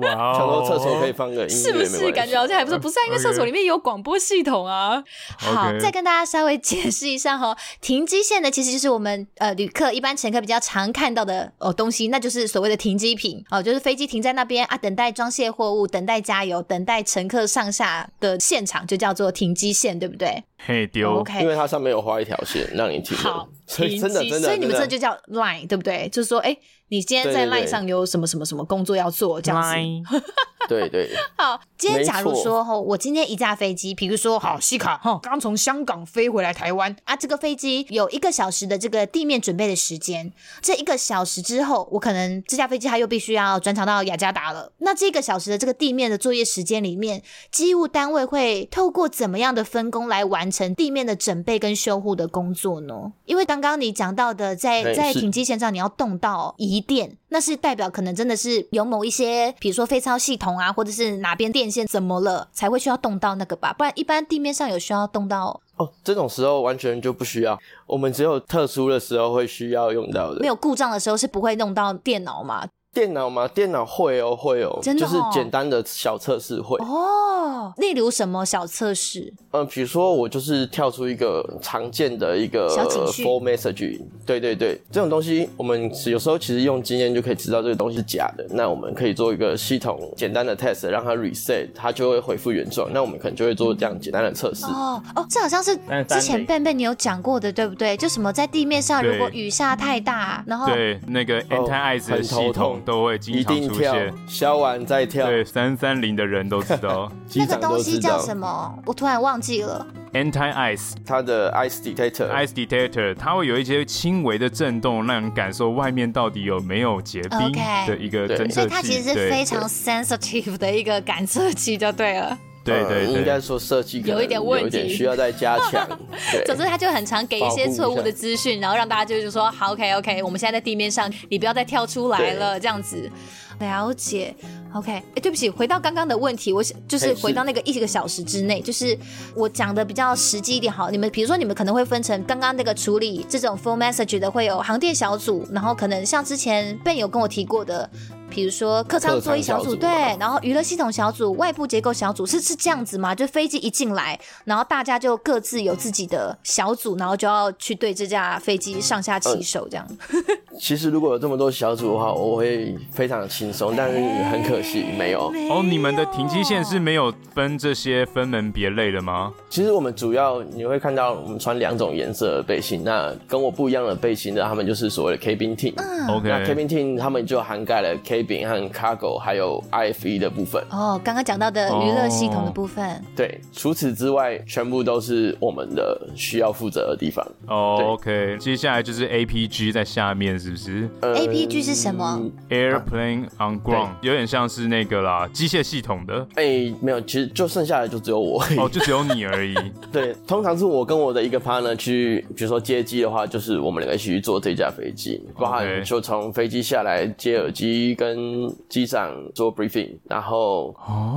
哇，想到厕所可以放个音乐，是不是？感觉好像还不错。不是，因为厕所里面有广播系统啊。好，再跟大家稍微解释一下哈，停机线呢，其实就是我们呃旅客一般乘客比较常看到的哦东西，那就是所谓的停机坪哦，就是飞机停在那边啊，等待装卸货物，等待。加油，等待乘客上下的现场就叫做停机线，对不对？嘿丢，OK，因为它上面有画一条线让你停。好，所以真的真的，所以你们这就叫 line，对不对？就是说，哎。你今天在 line 上有什么什么什么工作要做？这样子，对对。好，今天假如说哈，我今天一架飞机，比如说好西卡哈，刚从香港飞回来台湾啊，这个飞机有一个小时的这个地面准备的时间，这一个小时之后，我可能这架飞机它又必须要转场到雅加达了。那这个小时的这个地面的作业时间里面，机务单位会透过怎么样的分工来完成地面的整备跟修护的工作呢？因为刚刚你讲到的，在在停机线上你要动到。移电，那是代表可能真的是有某一些，比如说飞超系统啊，或者是哪边电线怎么了，才会需要动到那个吧？不然一般地面上有需要动到哦，这种时候完全就不需要，我们只有特殊的时候会需要用到的。没有故障的时候是不会弄到电脑吗？电脑吗？电脑会哦，会哦，真的哦，就是简单的小测试会哦。例如什么小测试？嗯、呃，比如说我就是跳出一个常见的一个 fault message，对对对，这种东西我们有时候其实用经验就可以知道这个东西是假的。那我们可以做一个系统简单的 test，让它 reset，它就会恢复原状。那我们可能就会做这样简单的测试。哦哦，这好像是之前笨笨你有讲过的，对不对？就什么在地面上如果雨下太大，然后对那个 anti ice 的系统。都会经常出现，消完再跳。对，三三零的人都知道。那个东西叫什么？我突然忘记了。Anti ice，它的 ice detector，ice detector，它会有一些轻微的震动，让人感受外面到底有没有结冰的一个侦测器。所以它其实是非常 sensitive 的一个感测器，就对了。对对，对，应该说设计有一点问题，需要再加强。总之，他就很常给一些错误的资讯，然后让大家就是说，好，OK OK，我们现在在地面上，你不要再跳出来了，这样子。了解，OK，哎、欸，对不起，回到刚刚的问题，我想就是回到那个一个小时之内，就是我讲的比较实际一点好。你们比如说，你们可能会分成刚刚那个处理这种 fault message 的，会有航电小组，然后可能像之前 Ben 有跟我提过的。比如说客舱座椅小组，小组对，然后娱乐系统小组、外部结构小组是是这样子吗？就飞机一进来，然后大家就各自有自己的小组，然后就要去对这架飞机上下其手这样。呃、其实如果有这么多小组的话，我会非常轻松，但是很可惜没有。没 有哦，你们的停机线是没有分这些分门别类的吗？其实我们主要你会看到我们穿两种颜色的背心，那跟我不一样的背心的，他们就是所谓的 cabin team。嗯，OK，那 cabin team 他们就涵盖了 K。和 cargo 还有 IFE 的部分哦，刚刚讲到的娱乐系统的部分，对，除此之外，全部都是我们的需要负责的地方。哦，OK，接下来就是 APG 在下面，是不是？APG 是什么？Airplane on Ground，有点像是那个啦，机械系统的。哎，没有，其实就剩下的就只有我，哦，就只有你而已。对，通常是我跟我的一个 partner 去，比如说接机的话，就是我们两个一起去坐这架飞机，包含就从飞机下来接耳机跟跟机长做 briefing，然后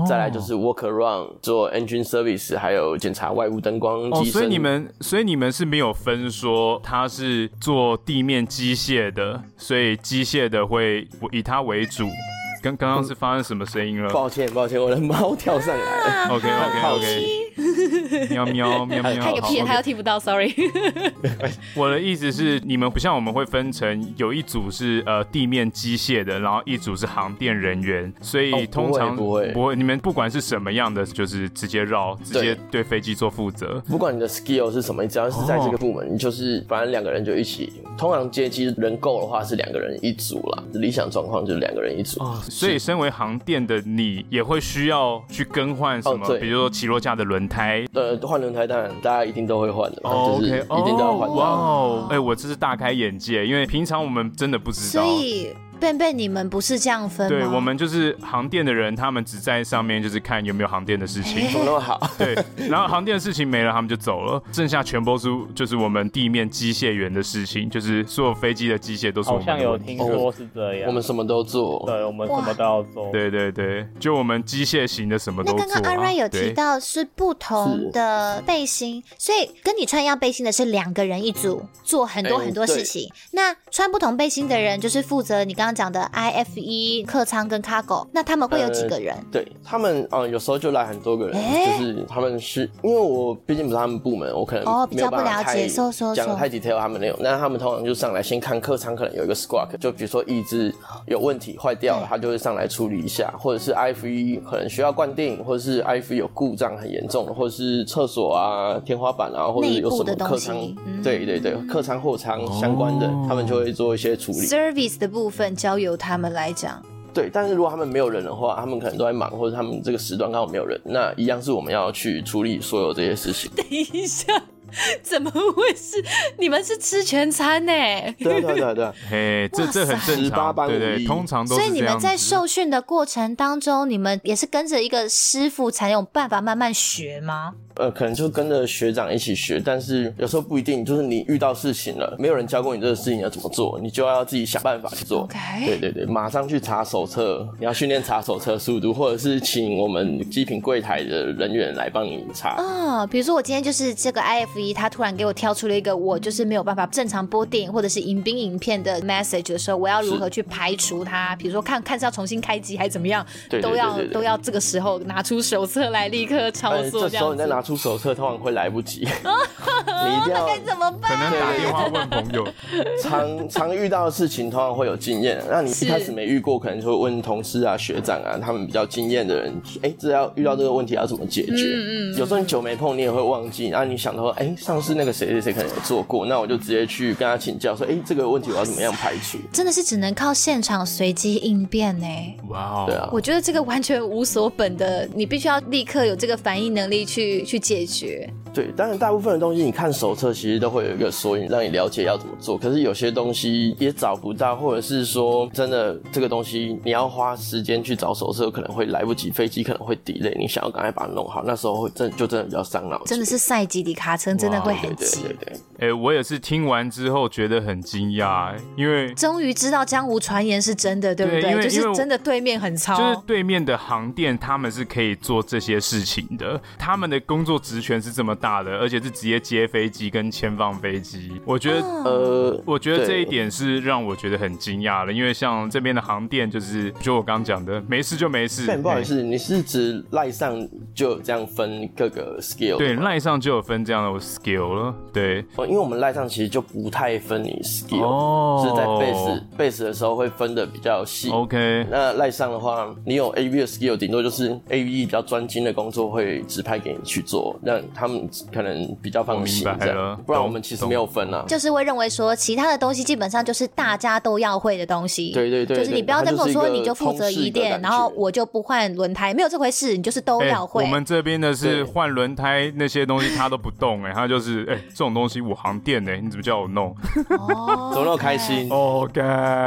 再来就是 walk around 做 engine service，还有检查外部灯光。哦，所以你们，所以你们是没有分说他是做地面机械的，所以机械的会以他为主。刚刚刚是发生什么声音了？抱歉，抱歉，我的猫跳上来了。OK OK OK。喵喵喵喵。开个屁，他又听不到，Sorry。我的意思是，你们不像我们会分成有一组是呃地面机械的，然后一组是航电人员，所以通常不会不会，你们不管是什么样的，就是直接绕，直接对飞机做负责。不管你的 skill 是什么，你只要是在这个部门，你就是反正两个人就一起。通常接机人够的话是两个人一组了，理想状况就是两个人一组。所以，身为航电的你，也会需要去更换什么？哦、比如说起落架的轮胎。呃，换轮胎当然大家一定都会换的嘛，哦、，OK，一定都要换。哇哦，哎、欸，我真是大开眼界，因为平常我们真的不知道。所以。贝贝，你们不是这样分吗？对，我们就是航电的人，他们只在上面就是看有没有航电的事情，怎么那么好？对，然后航电的事情没了，他们就走了，剩下全部是就是我们地面机械员的事情，就是所有飞机的机械都是我们。好像有听说是这样，我们什么都做，对，我们什么都要做。对对对，就我们机械型的什么都做。那刚刚阿瑞有提到是不同的背心，所以跟你穿一样背心的是两个人一组，做很多很多事情。那穿不同背心的人就是负责你刚刚讲的 IF。F 一客舱跟 cargo，那他们会有几个人？呃、对他们，嗯，有时候就来很多个人，欸、就是他们是因为我毕竟不是他们部门，我可能哦比较不了解，讲的太 detail 他们内容。那他们通常就上来先看客舱，可能有一个 squawk，就比如说翼子有问题坏掉了，他就会上来处理一下，或者是 IFE 可能需要灌顶，或者是 IFE 有故障很严重，或者是厕所啊、天花板啊，或者是有什么客舱，嗯、对对对，客舱货舱相关的，哦、他们就会做一些处理。Service 的部分交由他们来。讲，对，但是如果他们没有人的话，他们可能都在忙，或者他们这个时段刚好没有人，那一样是我们要去处理所有这些事情。等一下。怎么会是？你们是吃全餐呢？对啊对啊对啊对啊，嘿，这这很正常，对对，通常都是。所以你们在受训的过程当中，你们也是跟着一个师傅才有办法慢慢学吗？呃，可能就跟着学长一起学，但是有时候不一定，就是你遇到事情了，没有人教过你这个事情要怎么做，你就要自己想办法去做。对对对，马上去查手册，你要训练查手册速度，或者是请我们机品柜台的人员来帮你查。啊、哦，比如说我今天就是这个 IFE，他突然给我挑出了一个我就是没有办法正常播电影或者是迎宾影片的 message 的时候，我要如何去排除它？比如说看看是要重新开机还是怎么样，对对对对对，都要都要这个时候拿出手册来立刻操作。这时候你再拿出手册，通常会来不及。你一定要该怎么办？可能打电话问朋友。常常遇到的事情，通常会有经验。那你一开始没遇过，可能就会问同事啊、学长啊，他们比较经验的人。哎、欸，这要遇到这个问题要怎么解决？嗯嗯。有时候你久没碰，你也会忘记。然后你想到说，哎、欸，上次那个谁谁谁可能有做过，那我就直接去跟他请教，说，哎、欸，这个问题我要怎么样排除？真的是只能靠现场随机应变呢。哇哦，对啊。我觉得这个完全无所本的，你必须要立刻有这个反应能力去去解决。对，当然大部分的东西，你看手册其实都会有一个索引，让你了解要怎么做。可是有些东西也找不到，或者是说真的这个东西你要花时间去找手册，可能会来不及，飞机可能会 delay。你想要赶快把它弄好，那时候会真就真的比较伤脑。真的是赛级的卡车，真的会很急。对对对。哎、欸，我也是听完之后觉得很惊讶，因为终于知道江湖传言是真的，对不对？对，就是真的对面很糙，就是对面的航电他们是可以做这些事情的，他们的工作职权是这么大的，而且是直接接飞机跟签放飞机。我觉得，呃，我觉得这一点是让我觉得很惊讶的，因为像这边的航电，就是就我刚讲的，没事就没事。不好意思，欸、你是指赖上就有这样分各个 skill？对，赖上就有分这样的 skill 了，对。因为我们赖上其实就不太分你 skill，、oh, 是在 base base 的时候会分的比较细。OK，那赖上的话，你有 AV 的 skill，顶多就是 AV 比较专精的工作会指派给你去做，让他们可能比较放心这样。不然我们其实没有分啊，就是会认为说其他的东西基本上就是大家都要会的东西。对对对，就是你不要再跟我说你就负责一点，然后我就不换轮胎，没有这回事，你就是都要会。欸、我们这边的是换轮胎那些东西他都不动哎、欸，他就是哎、欸、这种东西我行电哎、欸，你怎么？叫我弄，哦，怎么那么开心？OK，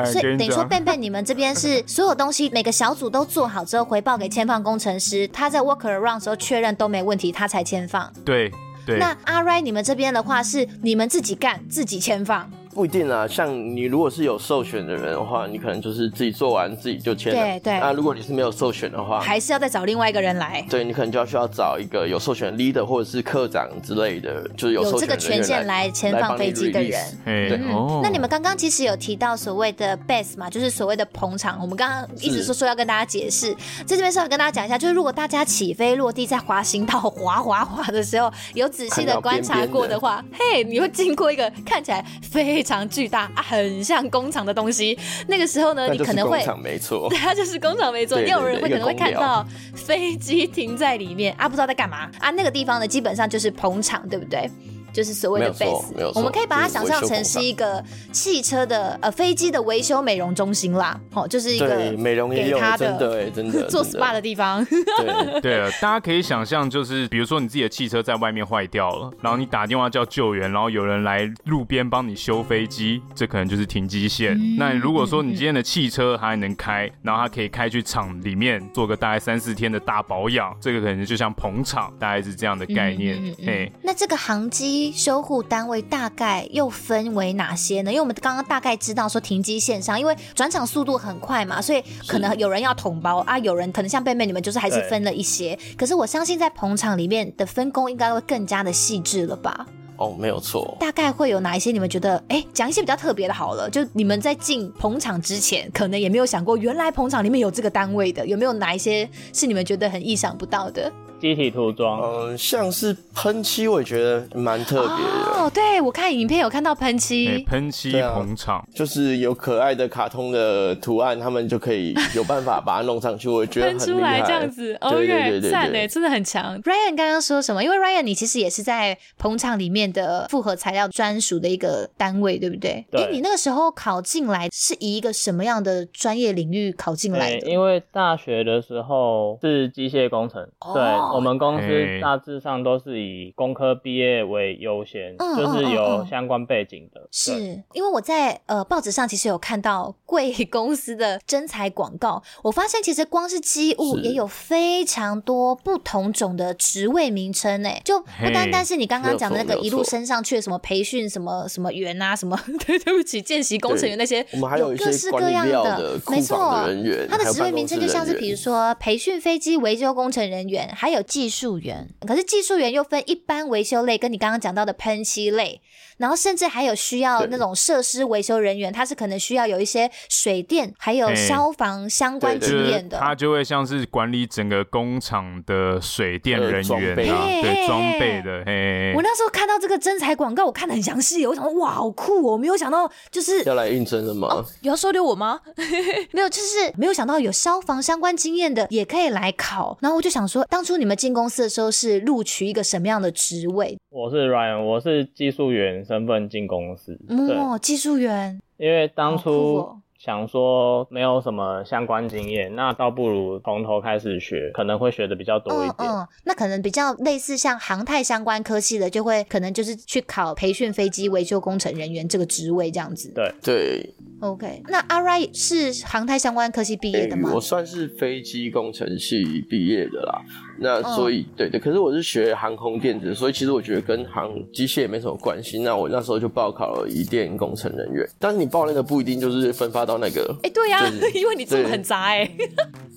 所以等于说，笨笨，你们这边是所有东西每个小组都做好之后，回报给签放工程师，他在 work around 时候确认都没问题，他才签放。对对。那阿 Ray，你们这边的话是你们自己干，自己签放。不一定啊，像你如果是有授权的人的话，你可能就是自己做完自己就签了。对对。那如果你是没有授权的话，还是要再找另外一个人来。对，你可能就要需要找一个有授权 leader 或者是科长之类的，就是有授权有这个权限来签放飞机的人。对。嗯哦、那你们刚刚其实有提到所谓的 base 嘛，就是所谓的捧场。我们刚刚一直说说要跟大家解释，在这边稍微跟大家讲一下，就是如果大家起飞落地在滑行道滑滑滑的时候，有仔细的观察过的话，边边的嘿，你会经过一个看起来非常巨大、啊、很像工厂的东西。那个时候呢，你可能会工厂没错，对，它就是工厂没错。也有人会可能会看到飞机停在里面啊，不知道在干嘛啊。那个地方呢，基本上就是捧场，对不对？就是所谓的 base，我们可以把它想象成是一个汽车的呃飞机的维修美容中心啦，哦，就是一个美容给他的，对，真的 做 SPA 的地方。对 对了，大家可以想象，就是比如说你自己的汽车在外面坏掉了，然后你打电话叫救援，然后有人来路边帮你修飞机，这可能就是停机线。嗯、那如果说你今天的汽车还能开，然后它可以开去厂里面做个大概三四天的大保养，这个可能就像捧场，大概是这样的概念。嗯嗯嗯、嘿，那这个航机。修护单位大概又分为哪些呢？因为我们刚刚大概知道说停机线上，因为转场速度很快嘛，所以可能有人要统包啊，有人可能像贝贝你们就是还是分了一些。可是我相信在捧场里面的分工应该会更加的细致了吧？哦，没有错。大概会有哪一些？你们觉得？哎、欸，讲一些比较特别的好了。就你们在进捧场之前，可能也没有想过，原来捧场里面有这个单位的。有没有哪一些是你们觉得很意想不到的？机体涂装，嗯，像是喷漆，我也觉得蛮特别的。哦，对，我看影片有看到喷漆，喷漆捧场，啊，就是有可爱的卡通的图案，他们就可以有办法把它弄上去。我觉得很厉害，喷出来这样子，OK，对对对对，赞嘞，真的很强。Ryan 刚刚说什么？因为 Ryan 你其实也是在捧场里面的复合材料专属的一个单位，对不对？哎，你那个时候考进来是以一个什么样的专业领域考进来的？因为大学的时候是机械工程，哦、对。我们公司大致上都是以工科毕业为优先，嗯、就是有相关背景的。是因为我在呃报纸上其实有看到贵公司的征才广告，我发现其实光是机务也有非常多不同种的职位名称呢，就不单单是你刚刚讲的那个一路升上去的什么培训什么什么员啊什么，对对不起，见习工程员那些，我们还有各式各样的，没错，他的职位名称就像是比如说培训飞机维修工程人员，还有。技术员，可是技术员又分一般维修类，跟你刚刚讲到的喷漆类。然后甚至还有需要那种设施维修人员，他是可能需要有一些水电还有消防相关经验的，他就会像是管理整个工厂的水电人员啊，对装备的。嘿，我那时候看到这个征才广告，我看得很详细，我想说哇，好酷哦！我没有想到就是要来应征的吗？哦、有要收留我吗？没有，就是没有想到有消防相关经验的也可以来考。然后我就想说，当初你们进公司的时候是录取一个什么样的职位？我是 Ryan，我是技术员。身份进公司，哦，技术员。因为当初想说没有什么相关经验，哦、那倒不如从头开始学，可能会学的比较多一点。嗯，嗯，那可能比较类似像航太相关科系的，就会可能就是去考培训飞机维修工程人员这个职位这样子。对对。OK，那阿 Ray 是航太相关科系毕业的吗？欸、我算是飞机工程系毕业的啦。那所以，对对，可是我是学航空电子，所以其实我觉得跟航机械也没什么关系。那我那时候就报考了一电工程人员，但是你报那个不一定就是分发到那个。哎、欸，对呀、啊，因为你做的很杂哎。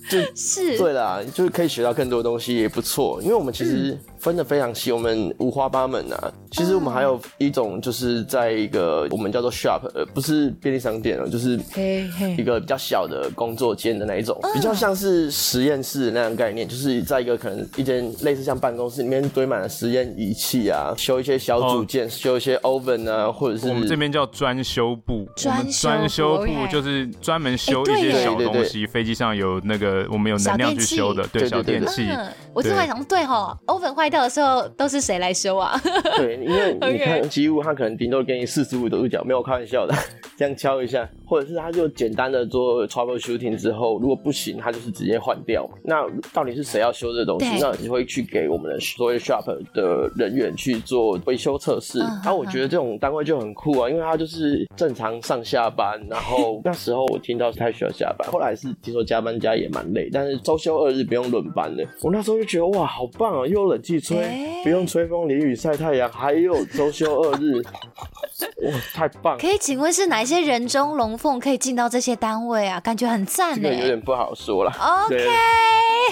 就 是对啦，就是可以学到更多东西，也不错。因为我们其实分的非常细，我们五花八门啊。其实我们还有一种，就是在一个我们叫做 shop，呃，不是便利商店哦，就是一个比较小的工作间的那一种，比较像是实验室的那样概念，就是在一个可能一间类似像办公室里面堆满了实验仪器啊，修一些小组件，修一些 oven 啊，或者是我们这边叫专修部，专修部就是专门修一些小东西，飞机上有那个。我们有能量去修的，对小电器。我正在想，对哈，oven 坏掉的时候都是谁来修啊？对，因为你看机务，他可能顶多给你四十五度角，没有开玩笑的，这样敲一下，或者是他就简单的做 troubleshooting 之后，如果不行，他就是直接换掉。那到底是谁要修这东西？那你会去给我们的所谓 shop 的人员去做维修测试。然后我觉得这种单位就很酷啊，因为他就是正常上下班，然后 那时候我听到是太需要下班，后来是听说加班加也蛮。累，但是周休二日不用轮班的。我那时候就觉得哇，好棒啊！又有冷气吹，欸、不用吹风淋雨晒太阳，还有周休二日，哇，太棒！可以请问是哪一些人中龙凤可以进到这些单位啊？感觉很赞呢。有点不好说了。OK，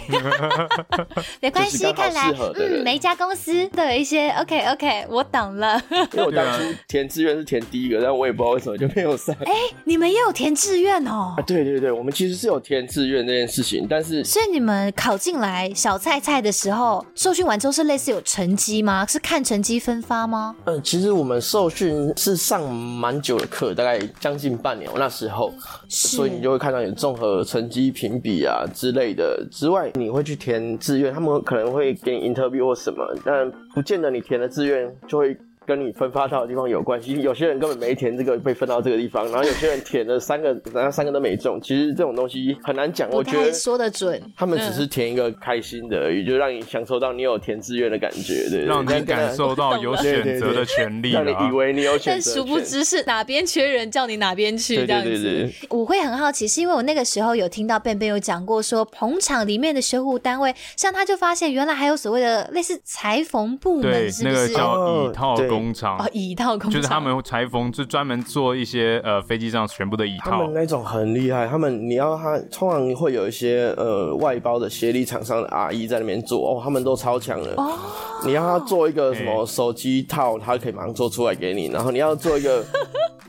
没关系，看来嗯，每一家公司都有一些 OK OK，我懂了。因为我当初填志愿是填第一个，但我也不知道为什么就没有上。哎，你们也有填志愿哦？啊，对对对，我们其实是有填志愿这件事情，但是所以你们考进来小菜菜的时候，受训完之后是类似有成绩吗？是看成绩分发吗？嗯，其实我们受训是上蛮久的课，大概将近半年。那时候，所以你就会看到有综合成绩评比啊之类的。之外，你会去填志愿，他们可能会给你 interview 或什么，但不见得你填了志愿就会。跟你分发到的地方有关系，有些人根本没填这个，被分到这个地方，然后有些人填了三个，然后三个都没中。其实这种东西很难讲，我觉得说得准。他们只是填一个开心的而已，就让你享受到你有填志愿的感觉，对，让你感受到有选择的权利，让你以为你有选择。但殊不知是哪边缺人叫你哪边去这样子。对对对对。我会很好奇，是因为我那个时候有听到 Ben Ben 有讲过说，捧场里面的修护单位，像他就发现原来还有所谓的类似裁缝部门，是不是？那个叫椅套工厂。哦，椅。一套工厂就是他们裁缝，就专门做一些呃飞机上全部的椅套。他们那种很厉害，他们你要他通常会有一些呃外包的协力厂商的阿姨在那边做哦，他们都超强的。哦，你要他做一个什么手机套，他可以马上做出来给你。然后你要做一个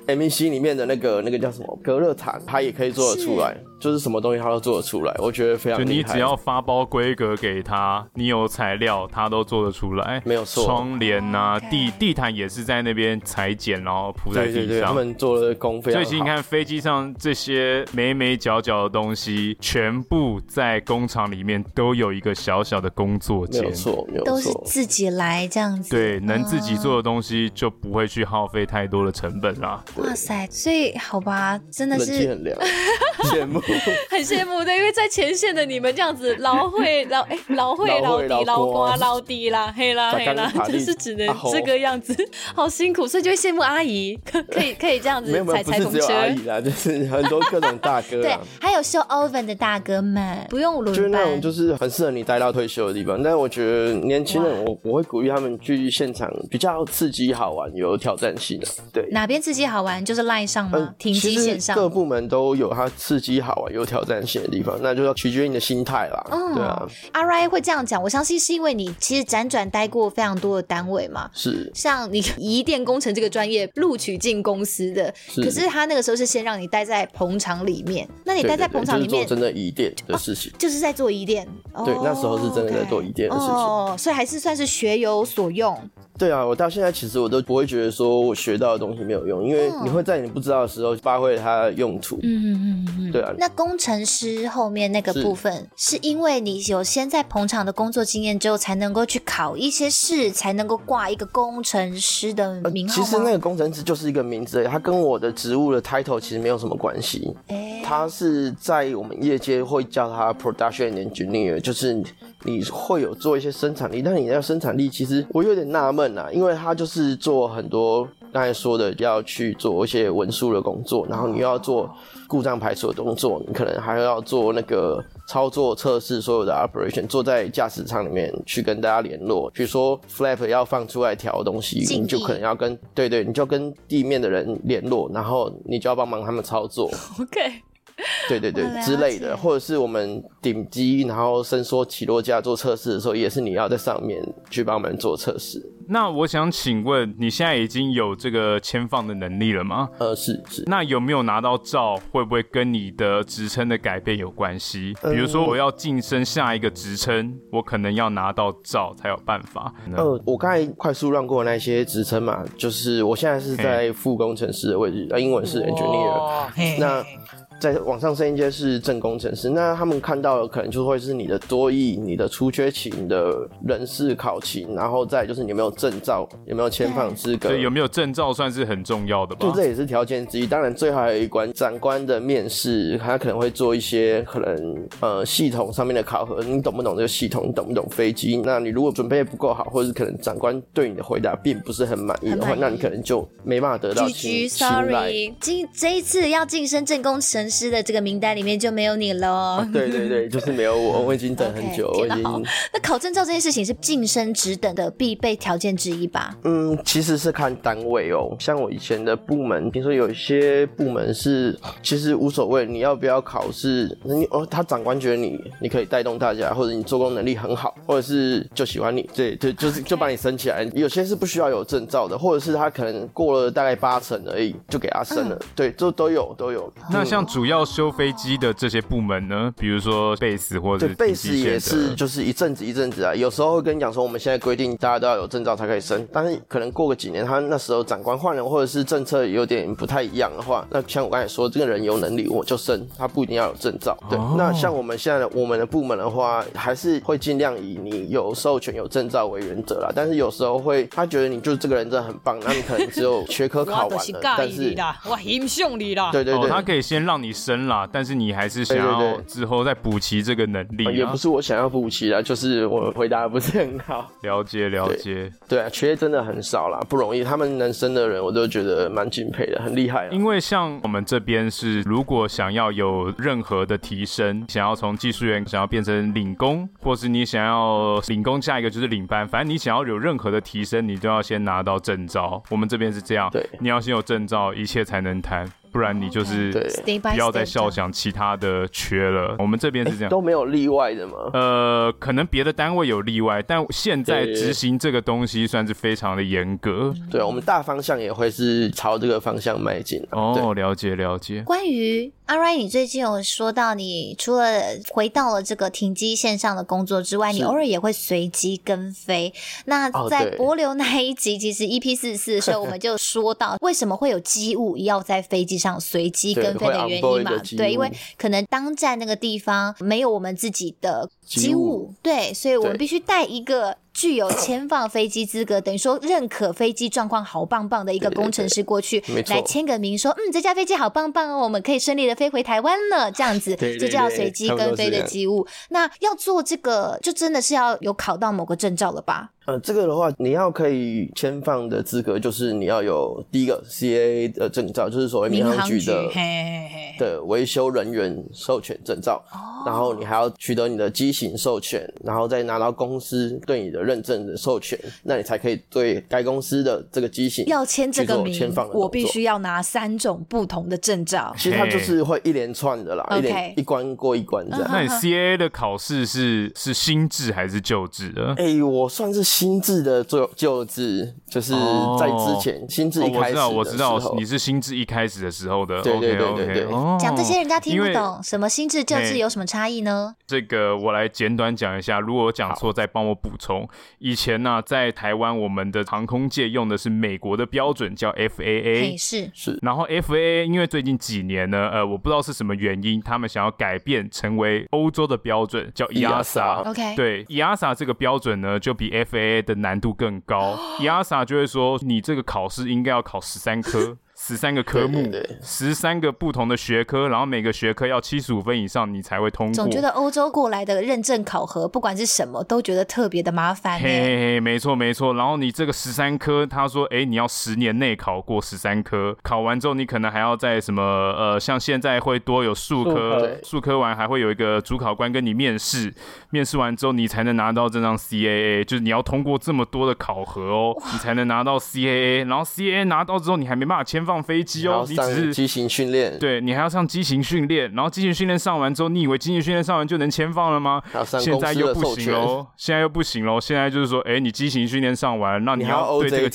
MEC 里面的那个那个叫什么隔热毯，他也可以做得出来。就是什么东西他都做得出来，我觉得非常厉害。就你只要发包规格给他，你有材料，他都做得出来。没有错。窗帘啊，Okay. 地地毯也是在那边裁剪，然后铺在地上。对对对，他们做的工非常好。所以你看飞机上这些眉眉角角的东西，全部在工厂里面都有一个小小的工作间。没有错，没有错。都是自己来这样子。对，能自己做的东西就不会去耗费太多的成本啦。哇塞，所以好吧，真的是。冷气很凉，羡慕。很羡慕对，因为在前线的你们这样子老会老哎老会老底老瓜老底啦黑啦黑啦，就是只能这个样子，好辛苦，所以就会羡慕阿姨可可以可以这样子踩裁缝车。阿姨啦，就是很多各种大哥。对，还有修 oven 的大哥们，不用轮班。就是那种就是很适合你待到退休的地方。但我觉得年轻人，我我会鼓励他们去现场，比较刺激好玩，有挑战性的。对，哪边刺激好玩？就是 line 上吗？停机线上。各部门都有它刺激好玩、有挑战性的地方，那就要取决于你的心态啦。嗯，对啊。RI 会这样讲，我相信是因为你其实辗转待过非常多的单位嘛。是。像你移电工程这个专业录取进公司的，是。可是他那个时候是先让你待在棚厂里面，那你待在棚厂里面，做真的移电的事情，就是在做移电。对，那时候是真的在做移电的事情。哦，所以还是算是学有所用。对啊，我到现在其实我都不会觉得说我学到的东西没有用，因为你会在你不知道的时候发挥它的用途。嗯嗯嗯嗯，对啊。那工程师后面那个部分，是，是因为你有先在捧场的工作经验之后，才能够去考一些试，才能够挂一个工程师的名号吗？其实那个工程师就是一个名字，它跟我的职务的 title 其实没有什么关系。哎，它是在我们业界会叫它 production engineer，就是你会有做一些生产力，但你要生产力，其实我有点纳闷啊。因为他就是做很多刚才说的，要去做一些文书的工作，然后你又要做故障排除的动作，你可能还要做那个操作测试，所有的 operation，坐在驾驶舱里面去跟大家联络。比如说 flap 要放出来调东西，你就可能要跟对对，你就跟地面的人联络，然后你就要帮忙他们操作。OK。对对对，之类的，或者是我们顶机，然后伸缩起落架做测试的时候，也是你要在上面去帮我们做测试。那我想请问，你现在已经有这个签放的能力了吗？呃，是是。那有没有拿到照，会不会跟你的职称的改变有关系？比如说我要晋升下一个职称，我可能要拿到照才有办法。呃，我刚才快速让过那些职称嘛，就是我现在是在副工程师的位置，那英文是 engineer，那。再往上升一阶是正工程师，那他们看到的可能就会是你的多益、你的出缺勤的人事考勤，然后再就是你有没有证照，有没有签放资格。对，有没有证照算是很重要的吧？对，这也是条件之一。当然，最后还有一关长官的面试，他可能会做一些可能呃系统上面的考核，你懂不懂这个系统？你懂不懂飞机？那你如果准备不够好，或者是可能长官对你的回答并不是很满意的话，那你可能就没办法得到青睐。Sorry，今这一次要晋升正工程。师的这个名单里面就没有你喽。啊、对对对，就是没有我，我已经等很久，okay, 我已经。那考证照这件事情是晋升职等的必备条件之一吧？嗯，其实是看单位哦。像我以前的部门，听说有一些部门是其实无所谓，你要不要考试？你哦，他长官觉得你你可以带动大家，或者你做工能力很好，或者是就喜欢你，对对，就是就把你升起来。有些是不需要有证照的，或者是他可能过了大概八成而已，就给他升了。嗯、对，就都有都有。那像主要修飞机的这些部门呢？比如说贝斯或者贝斯也是，就是一阵子一阵子啊。有时候会跟你讲说，我们现在规定大家都要有证照才可以升，但是可能过个几年，他那时候长官换人，或者是政策有点不太一样的话，那像我刚才说，这个人有能力我就升，他不一定要有证照。对，哦、那像我们现在的我们的部门的话，还是会尽量以你有授权有证照为原则啦。但是有时候会，他觉得你就是这个人真的很棒，那你可能只有学科 考完了，但是我欣赏你啦。对对对、哦，他可以先让你升啦，但是你还是想要之后再补齐这个能力、啊。也不是我想要补齐啦，就是我回答的不是很好。了解了解对，对啊，缺真的很少啦，不容易。他们能升的人，我都觉得蛮敬佩的，很厉害。因为像我们这边是，如果想要有任何的提升，想要从技术员想要变成领工，或是你想要领工，下一个就是领班，反正你想要有任何的提升，你都要先拿到证照。我们这边是这样，对，你要先有证照，一切才能谈。不然你就是不要再笑想其他的缺了。我们这边是这样，都没有例外的吗？呃，可能别的单位有例外，但现在执行这个东西算是非常的严格。对，我们大方向也会是朝这个方向迈进。哦，了解了解。关于阿瑞，你最近有说到，你除了回到了这个停机线上的工作之外，你偶尔也会随机跟飞。那在柏流那一集，其实 EP 四十四的时候，我们就说到 为什么会有机务要在飞机上。随机跟飞的原因嘛，对，因为可能当在那个地方没有我们自己的机务，对，所以我们必须带一个。具有签放飞机资格，等于说认可飞机状况好棒棒的一个工程师过去，对对对来签个名说，说嗯，这架飞机好棒棒哦，我们可以顺利的飞回台湾了，这样子，这叫随机跟飞的机务。那要做这个，就真的是要有考到某个证照了吧？呃，这个的话，你要可以签放的资格，就是你要有第一个 CAA 的证照，就是所谓民航局的的维修人员授权证照，哦然后你还要取得你的机型授权，然后再拿到公司对你的。认证的授权，那你才可以对该公司的这个机型要签这个名。我必须要拿三种不同的证照。其实它就是会一连串的啦，一连一关过一关这样。那你 CAA 的考试是是新制还是旧制的？哎，我算是新制的旧旧制，就是在之前新制一开始的时候。我知道，我知道，你是新制一开始的时候的。对对对对对。讲这些人家听不懂，什么新制旧制有什么差异呢？这个我来简短讲一下，如果我讲错再帮我补充。以前呢、啊，在台湾，我们的航空界用的是美国的标准，叫 FAA。是是。然后 FAA 因为最近几年呢，呃，我不知道是什么原因，他们想要改变成为欧洲的标准，叫 EASA。OK。对，EASA 这个标准呢，就比 FAA 的难度更高。EASA 就会说，你这个考试应该要考十三科。十三个科目，十三个不同的学科，然后每个学科要七十五分以上，你才会通过。总觉得欧洲过来的认证考核，不管是什么，都觉得特别的麻烦。嘿嘿嘿，没错没错。然后你这个十三科，他说，哎，你要十年内考过十三科，考完之后你可能还要在什么呃，像现在会多有数科，数科完还会有一个主考官跟你面试，面试完之后你才能拿到这张 CAA，就是你要通过这么多的考核哦，你才能拿到 CAA。然后 CAA 拿到之后，你还没办法签放。上飞机哦，你只是机型训练，对，你还要上机型训练，然后机型训练上完之后，你以为机型训练上完就能签放了吗？现在又不行喽，现在又不行喽，现在就是说，哎，你机型训练上完，那你要对这个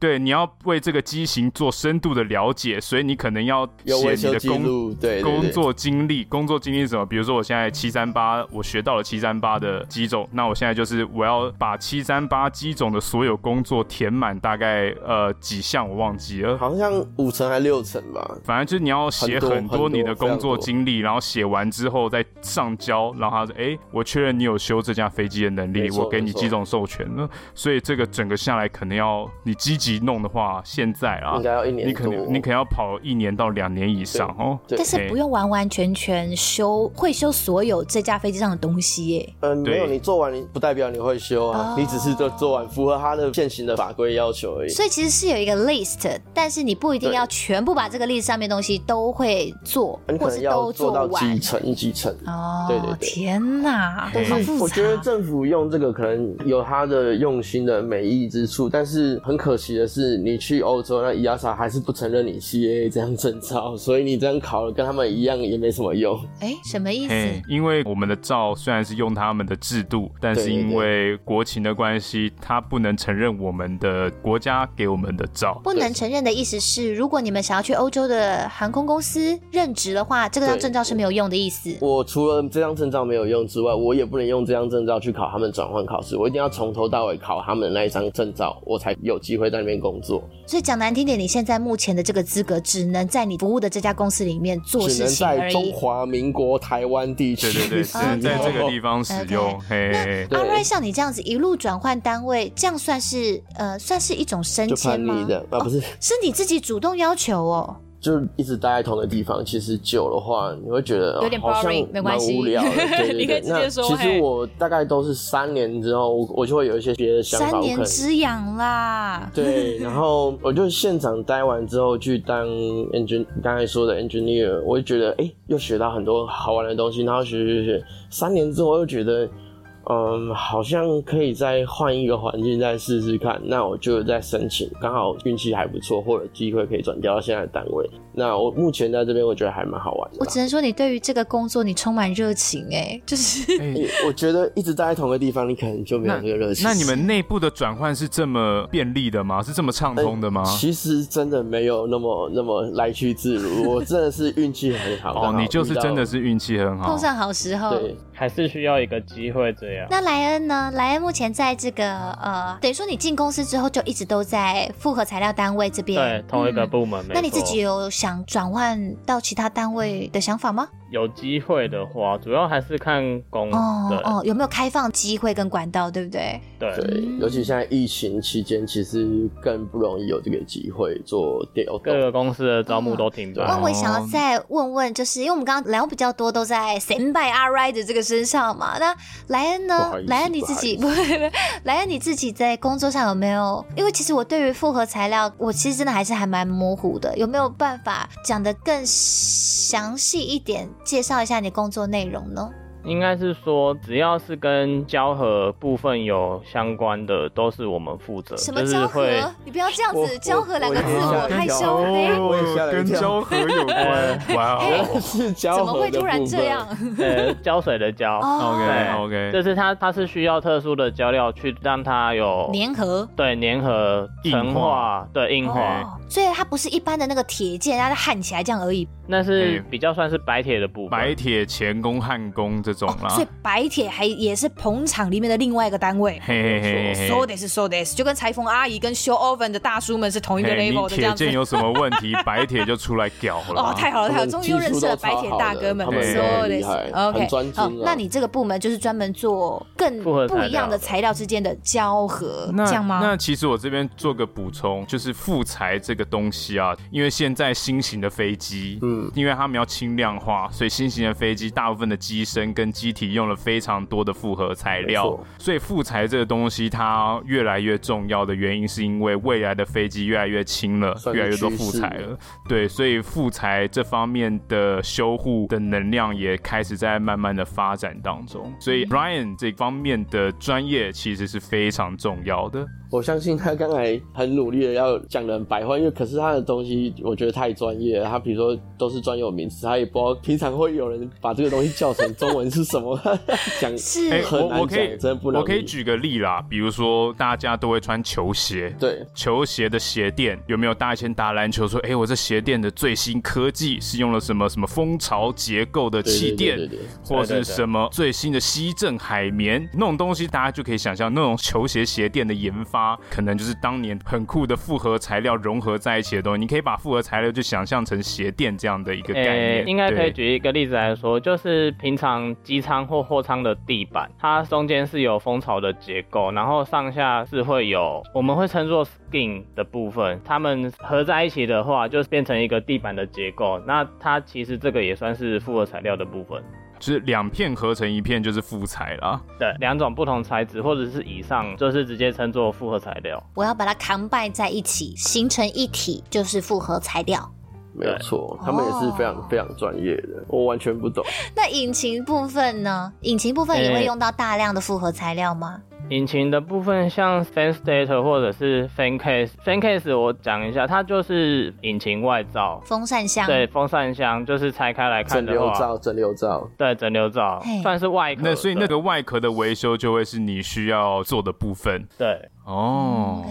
对，你要为这个机型做深度的了解，所以你可能要写你的工对工作经历，工作经历是什么？比如说我现在七三八，我学到了七三八的机种，那我现在就是我要把七三八机种的所有工作填满，大概呃几项我忘记了，好像。五层还六层吧，反正就是你要写很多你的工作经历，然后写完之后再上交，然后他说：“哎、欸，我确认你有修这架飞机的能力，我给你机种授权了。”所以这个整个下来可能要你积极弄的话，现在啊，应该要一年，你可能你可能要跑一年到两年以上哦。但是不用完完全全修会修所有这架飞机上的东西耶。嗯，没有，你做完你不代表你会修啊，你只是做做完符合他的现行的法规要求而已。所以其实是有一个 list，但是你不。不一定要全部把这个例子上面东西都会做，或是都做到几层几层。哦，对对对，天哪，但是我觉得政府用这个可能有他的用心的美意之处，但是很可惜的是，你去欧洲那 EASA 还是不承认你 CAA 这样证照，所以你这样考了跟他们一样也没什么用。哎，什么意思？因为我们的照虽然是用他们的制度，但是因为国情的关系，他不能承认我们的国家给我们的照。不能承认的意思是，如果你们想要去欧洲的航空公司任职的话，这个张证照是没有用的意思。我除了这张证照没有用之外，我也不能用这张证照去考他们转换考试。我一定要从头到尾考他们的那一张证照，我才有机会在那边工作。所以讲难听点，你现在目前的这个资格，只能在你服务的这家公司里面做事情而已。只能在中华民国台湾地区，对对对，只能在这个地方使用。Okay. 嘿，那阿瑞像你这样子一路转换单位，这样算是呃算是一种升迁吗？啊，不是，哦，是你自己主动要求哦。就一直待在同一个地方，其实久的话，你会觉得有点 boring，没关系，无聊的。对对对，你可以直接说。其实我大概都是三年之后，我就会有一些别的想法。三年之痒啦。对，然后我就现场待完之后去当 engineer，刚才说的 engineer，我就觉得哎、欸，又学到很多好玩的东西，然后学学学，三年之后我又觉得。嗯，好像可以再换一个环境再试试看。那我就再申请，刚好运气还不错，或者机会可以转调到现在的单位。那我目前在这边，我觉得还蛮好玩的。我只能说，你对于这个工作你充满热情哎，就是、欸。我觉得一直待在同一个地方，你可能就没有这个热情。那你们内部的转换是这么便利的吗？是这么畅通的吗？其实真的没有那么那么来去自如。我真的是运气很好。哦，你就是真的是运气很好，碰上好时候。对。还是需要一个机会这样。那莱恩呢？莱恩目前在这个呃，等于说你进公司之后就一直都在复合材料单位这边，对，同一个部门。嗯、那你自己有想转换到其他单位的想法吗？有机会的话，主要还是看公哦哦有没有开放机会跟管道，对不对？对，对，尤其现在疫情期间，其实更不容易有这个机会做调动。各个公司的招募都挺多。那、嗯、我想要再问问，就是因为我们刚刚聊比较多都在 Senpai Arai 的这个身上嘛，那莱恩呢？莱恩你自己 不会，莱恩你自己在工作上有没有？因为其实我对于复合材料，我其实真的还是还蛮模糊的，有没有办法讲得更详细一点？介绍一下你工作内容呢？应该是说，只要是跟胶合部分有相关的，都是我们负责。什么胶合？你不要这样子，胶合两个字我害羞。跟胶合有关。哇哦，是胶合。怎么会突然这样？呃，胶水的胶。OK OK。就是它，它是需要特殊的胶料去让它有粘合。对，粘合、硬化，对，硬化。所以它不是一般的那个铁件，让它焊起来这样而已。那是比较算是白铁的部分。白铁钳工、焊工这种啦。所以白铁还也是捧场里面的另外一个单位。嘿嘿嘿嘿。So this, so this，就跟裁缝阿姨跟修 oven 的大叔们是同一个 level 的这样子。铁件有什么问题，白铁就出来屌了。哦，太好了，太好了，终于又认识了白铁大哥们。So this, OK。好，那你这个部门就是专门做更不一样的材料之间的交合，这样吗？那其实我这边做个补充，就是复材这个东西啊，因为现在新型的飞机，嗯，因为他们要轻量化，所以新型的飞机大部分的机身跟机体用了非常多的复合材料，所以复材这个东西它越来越重要的原因，是因为未来的飞机越来越轻了，越来越多复材了，对，所以复材这方面的修护的能量也开始在慢慢的发展当中，所以 Ryan 这方面的专业其实是非常重要的。我相信他刚才很努力的要讲的很白话，因为可是他的东西我觉得太专业了。他比如说都是专有名词，他也不知道平常会有人把这个东西叫成中文是什么。讲是很难讲，我可以真不。我可以举个例啦，比如说大家都会穿球鞋，对，球鞋的鞋垫有没有？大家以前打篮球说，哎、欸，我这鞋垫的最新科技是用了什么什么蜂巢结构的气垫，或者是什么最新的吸震海绵那种东西，大家就可以想象那种球鞋鞋垫的研发。可能就是当年很酷的复合材料融合在一起的东西，你可以把复合材料就想象成鞋垫这样的一个概念。欸、应该可以举一个例子来说，就是平常机舱或货舱的地板，它中间是有蜂巢的结构，然后上下是会有我们会称作 skin 的部分，它们合在一起的话，就变成一个地板的结构。那它其实这个也算是复合材料的部分。就是两片合成一片就是复材啦。对，两种不同材质或者是以上，就是直接称作复合材料。我要把它 combine 在一起，形成一体，就是复合材料。没有错，他们也是非常、哦、非常专业的，我完全不懂。那引擎部分呢？引擎部分也会用到大量的复合材料吗？引擎的部分，像 fan stator 或者是 fan case，fan case 我讲一下，它就是引擎外罩，风扇箱。对，风扇箱就是拆开来看的话，整流罩，整流罩，对，整流罩算是外壳。那所以那个外壳的维修就会是你需要做的部分。对，哦。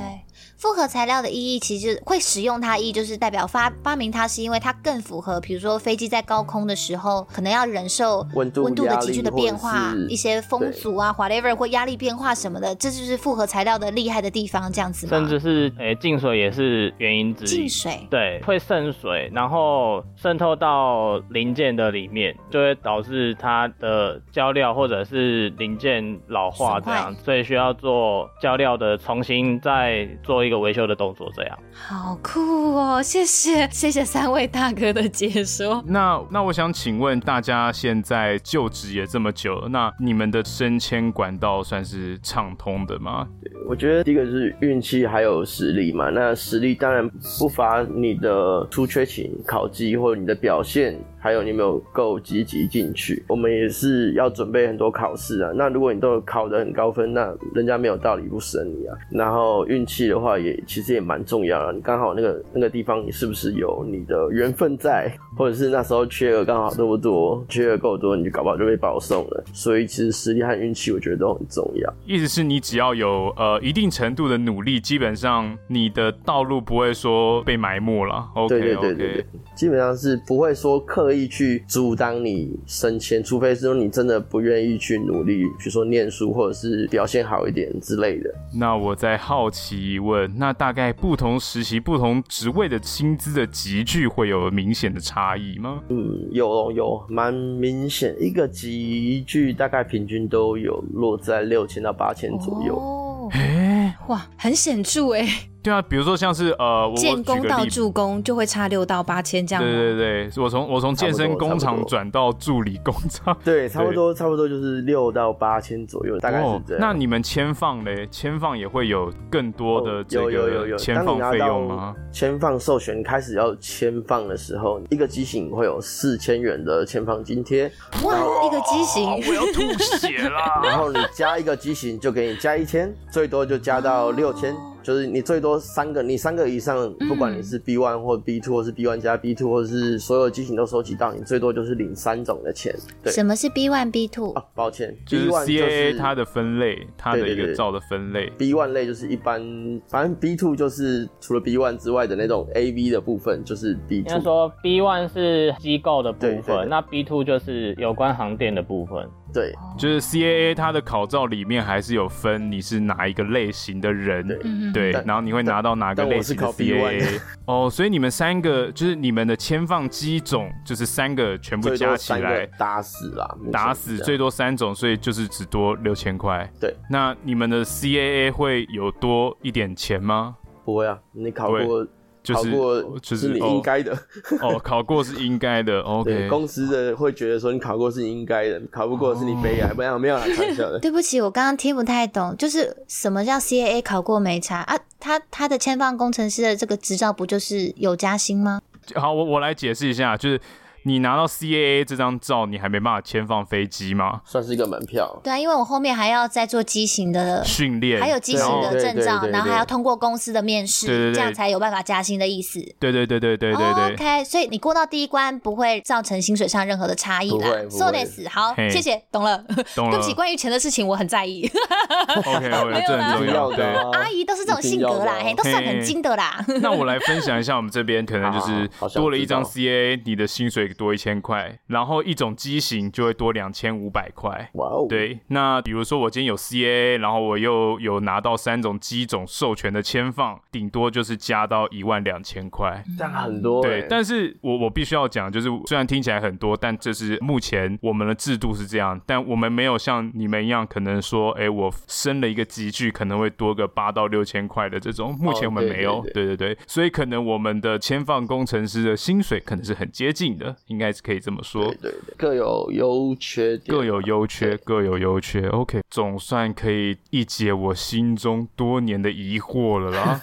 复合材料的意义，其实会使用它意义，就是代表发发明它是因为它更符合，比如说飞机在高空的时候，可能要忍受温度温度的急剧的变化，一些风阻啊，whatever 或压力变化什么的，这就是复合材料的厉害的地方，这样子。甚至是诶进水也是原因之一。进水对，会渗水，然后渗透到零件的里面，就会导致它的胶料或者是零件老化这样，所以需要做胶料的重新再做一个维修的动作，这样好酷哦！谢谢谢谢三位大哥的解说。那那我想请问大家，现在就职也这么久了，那你们的升迁管道算是畅通的吗？对，我觉得第一个是运气，还有实力嘛。那实力当然不乏你的出缺勤、考绩或者你的表现。还有你有没有够积极进去？我们也是要准备很多考试啊。那如果你都考得很高分，那人家没有道理不升你啊。然后运气的话也，其实也蛮重要的。你刚好那个那个地方，你是不是有你的缘分在？或者是那时候缺额刚好多不多？缺额够多，你就搞不好就被保送了。所以其实实力和运气，我觉得都很重要。意思是你只要有呃一定程度的努力，基本上你的道路不会说被埋没了。OK，对对对对对，基本上是不会说刻。意去阻挡你升迁，除非是说你真的不愿意去努力，比如说念书或者是表现好一点之类的。那我在好奇问，那大概不同时期、不同职位的薪资的集聚会有明显的差异吗？嗯，有有蛮明显，一个集聚大概平均都有落在六千到八千左右。哦，哎，哇，很显著哎。对啊，比如说像是呃，建工到助工就会差六到八千这样。对对对，我从我从健身工厂转到助理工厂，对，差不多差不多就是六到八千左右，大概是这样。那你们签放嘞？签放也会有更多的这个签放费用吗？签放授权开始要签放的时候，一个机型会有四千元的签放津贴。哇，一个机型 我要吐血啦。然后你加一个机型就给你加一千，最多就加到六千。就是你最多三个，你三个以上，不管你是 B one 或 B two，或是 B one 加 B two，或者是所有机型都收集到，你最多就是领三种的钱。对，什么是 B one B two？啊，抱歉，B one 就是 CAA 它的分类，它的一个照的分类。B one 类就是一般，反正 B two 就是除了 B one 之外的那种 AV 的部分，就是 B two。应该说 B one 是机构的部分，对对对，那 B two 就是有关航电的部分。对，就是 CAA 它的考照里面还是有分你是哪一个类型的人，对，对，然后你会拿到哪个类型的 CAA 哦，所以你们三个就是你们的签放机种就是三个全部加起来打死啦，打死最多三种，所以就是只多六千块。对，那你们的 CAA 会有多一点钱吗？不会啊，你考过。就是考过就是你应该的哦，考过是应该的。OK，公司的会觉得说你考过是应该的，考不过是你悲哀。没有没有开玩笑的。对不起，我刚刚听不太懂，就是什么叫 CAA 考过没差啊？他他的签放工程师的这个执照不就是有加薪吗？好，我我来解释一下，就是。你拿到 CAA 这张照，你还没办法签放飞机吗？算是一个门票。对啊，因为我后面还要再做机型的训练，还有机型的证照，然后还要通过公司的面试，这样才有办法加薪的意思。对对对对对对对。Oh, OK，所以你过到第一关不会造成薪水上任何的差异啦。So this，好，谢谢，懂了。懂了。对不起，关于钱的事情我很在意。OK，没有啦，很重要。对，阿姨都是这种性格啦，嘿，都算很精的啦。那我来分享一下，我们这边可能就是多了一张 CAA，你的薪水多一千块。然后一种机型就会多两千五百块。哇哦！对，那比如说我今天有 CAA，然后我又有拿到三种机种授权的签放，顶多就是加到一万两千块。这样很多。对，但是我我必须要讲，就是虽然听起来很多，但这是目前我们的制度是这样，但我们没有像你们一样，可能说，哎，我升了一个级距，可能会多个八到六千块的这种。目前我们没有。对对对，所以可能我们的签放工程师的薪水可能是很接近的，应该是可以这么说。对对对，各有优缺点，各有优缺，各有优缺。OK，总算可以一解我心中多年的疑惑了啦。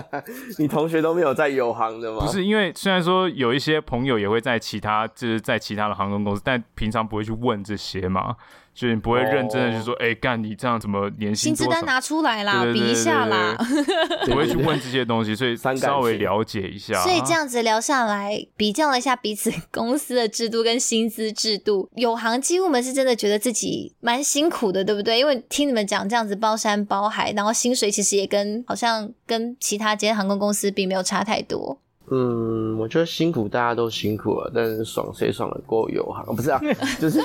你同学都没有在有航的吗？不是，因为虽然说有一些朋友也会在其他，就是在其他的航空公司，但平常不会去问这些嘛。就你不会认真的去说，哎、oh. 欸，干你这样怎么年薪薪资单拿出来啦，比一下啦，不会去问这些东西，所以稍微了解一下。所以这样子聊下来，比较了一下彼此 公司的制度跟薪资制度，有航机务们是真的觉得自己蛮辛苦的，对不对？因为听你们讲这样子包山包海，然后薪水其实也跟好像跟其他间航空公司并没有差太多。嗯，我觉得辛苦，大家都辛苦了，但是爽谁爽得过友航？不是啊，就是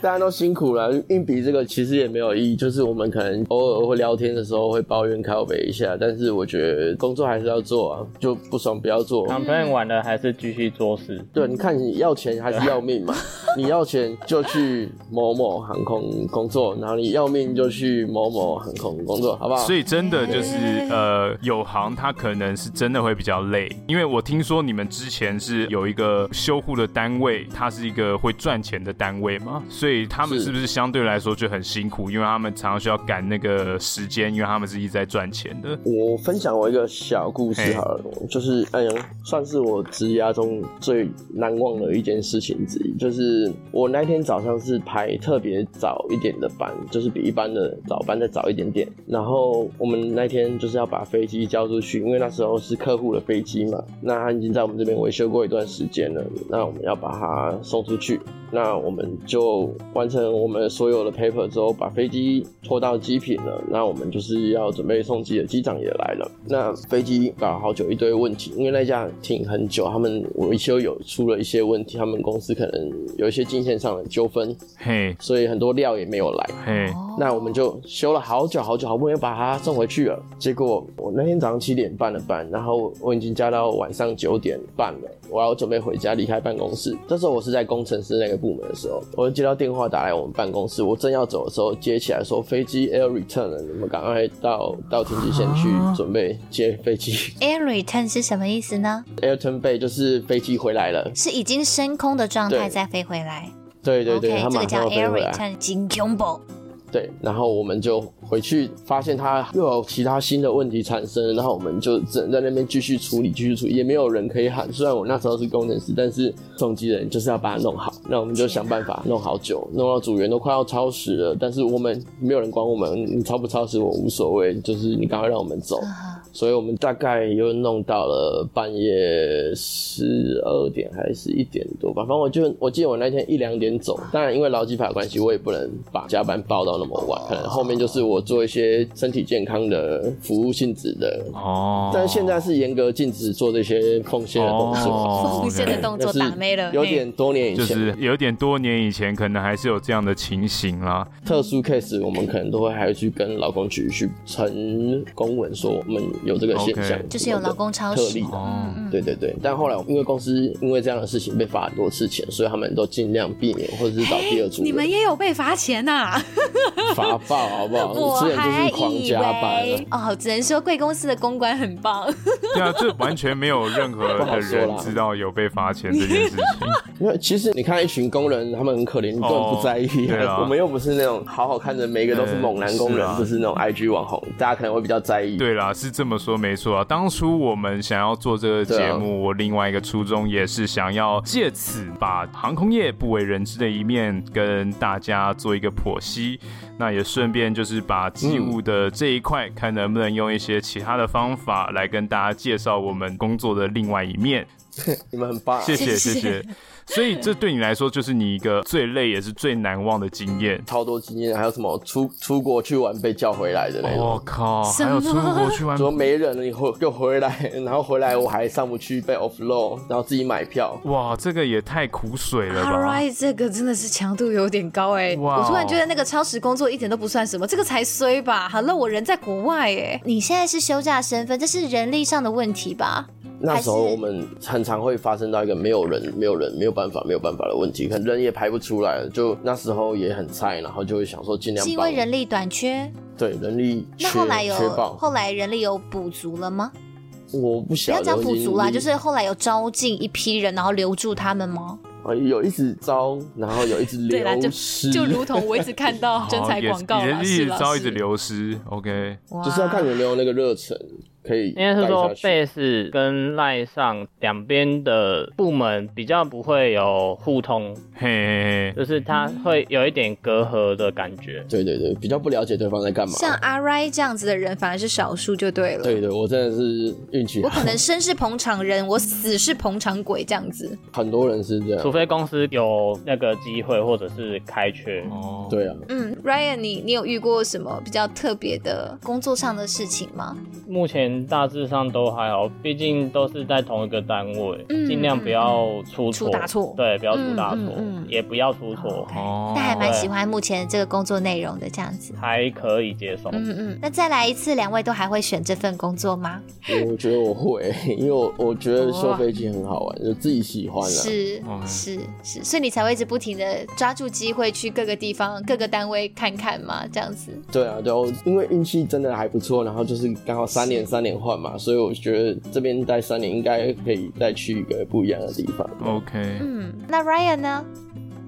大家都辛苦了，硬比这个其实也没有意义。就是我们可能偶尔会聊天的时候会抱怨靠北一下，但是我觉得工作还是要做啊，就不爽不要做。谈朋友完了还是继续做事。对，你看你要钱还是要命嘛？你要钱就去某某航空工作，然后你要命就去某某航空工作，好不好？所以真的就是呃，有航它可能是真的会比较累，因为。我听说你们之前是有一个修护的单位，它是一个会赚钱的单位嘛，所以他们是不是相对来说就很辛苦？因为他们常常需要赶那个时间，因为他们是一直在赚钱的。我分享我一个小故事好了，就是哎呀，算是我职涯中最难忘的一件事情之一。就是我那天早上是排特别早一点的班，就是比一般的早班再早一点点。然后我们那天就是要把飞机交出去，因为那时候是客户的飞机嘛。那它已经在我们这边维修过一段时间了，那我们要把它送出去。那我们就完成我们所有的 paper 之后，把飞机拖到机坪了。那我们就是要准备送机的机长也来了。那飞机搞了好久，一堆问题，因为那架停很久，他们维修有出了一些问题，他们公司可能有一些金线上的纠纷，嘿，所以很多料也没有来，嘿。那我们就修了好久好久，好不容易把它送回去了。结果我那天早上七点半的班，然后我已经加到晚上九点半了，我要准备回家离开办公室。这时候我是在工程师那个部门的时候，我就接到电话打来我们办公室，我正要走的时候接起来说飞机 air return 了，你们赶快到到停机线去准备接飞机。air return 是什么意思呢？air turn bay 就是飞机回来了，是已经升空的状态再飞回来。对对对，okay, 这个叫 air return，真恐怖。对，然后我们就回去，发现他又有其他新的问题产生，然后我们就只能在那边继续处理，继续处理，也没有人可以喊。虽然我那时候是工程师，但是总机人就是要把它弄好，那我们就想办法弄好久，弄到组员都快要超时了，但是我们没有人管我们，你超不超时我无所谓，就是你赶快让我们走。所以我们大概又弄到了半夜十二点还是一点多吧，反正我就我记得我那天一两点走，当然因为劳基法关系，我也不能把加班报到那么晚，可能后面就是我做一些身体健康的服务性质的哦，但现在是严格禁止做这些奉献的动作，奉献的动作打没了，有点多年以前，就是有点多年以前，可能还是有这样的情形啦。特殊 case 我们可能都会还要去跟劳工局去呈公文说我们。有这个现象，okay. 就是有劳工超时的，嗯，对对对。但后来因为公司因为这样的事情被罚很多次钱，所以他们都尽量避免或者是找第二组。你们也有被罚钱呐、啊？罚爆好不好？我之前就是狂加班哦，只能说贵公司的公关很棒。对啊，这完全没有任何的人知道有被罚钱这件事情。因为其实你看一群工人，他们很可怜，你根本不在意。哦、对啊，我们又不是那种好好看着每一个都是猛男工人，不是，啊、是那种 IG 网红，大家可能会比较在意。对啦，是这么。说没错啊，当初我们想要做这个节目，我另外一个初衷也是想要借此把航空业不为人知的一面跟大家做一个剖析，那也顺便就是把机务的这一块，看能不能用一些其他的方法来跟大家介绍我们工作的另外一面。你们很棒，谢谢谢谢。所以这对你来说就是你一个最累也是最难忘的经验，超多经验，还有什么出出国去玩被叫回来的那种，我靠，还有出国去玩，怎么没人了以后又回来，然后回来我还上不去被 offload，然后自己买票，哇，这个也太苦水了吧！Alright，这个真的是强度有点高哎，我突然觉得那个超时工作一点都不算什么，这个才衰吧？Hello，我人在国外哎，你现在是休假身份，这是人力上的问题吧？那时候我们很常会发生到一个没有人、没有人、没有办法、没有办法的问题，可能人也排不出来了。就那时候也很菜，然后就会想说尽量。是因为人力短缺？对，人力缺。那后来有后来人力有补足了吗？我不晓得。不要讲补足啦，就是后来有招进一批人，然后留住他们吗？啊有一直招，然后有一直流失，就，就如同我一直看到 征才广告了，一直招一直流失，OK，就是要看有没有那个热忱。可以，应该是说，Base 跟赖上两边的部门比较不会有互通，嘿，嘿，嘿，就是他会有一点隔阂的感觉。对对对，比较不了解对方在干嘛。像阿 Ray 这样子的人反而是少数就对了。对对，我真的是运气。我可能生是捧场人，我死是捧场鬼这样子。很多人是这样，除非公司有那个机会或者是开缺。哦，对啊。嗯，Ryan，你你有遇过什么比较特别的工作上的事情吗？目前。大致上都还好，毕竟都是在同一个单位，尽、嗯、量不要出错，出大错，对，不要出大错，嗯嗯嗯、也不要出错。哦，但还蛮喜欢目前这个工作内容的，这样子还可以接受。嗯嗯，那再来一次，两位都还会选这份工作吗？我觉得我会，因为我我觉得修飞机很好玩，就自己喜欢了。是是是，所以你才会一直不停的抓住机会去各个地方、各个单位看看嘛，这样子。对啊，对，因为运气真的还不错，然后就是刚好三年三年换。嘛，所以我觉得这边待三年应该可以再去一个不一样的地方。OK，嗯，那 Ryan 呢？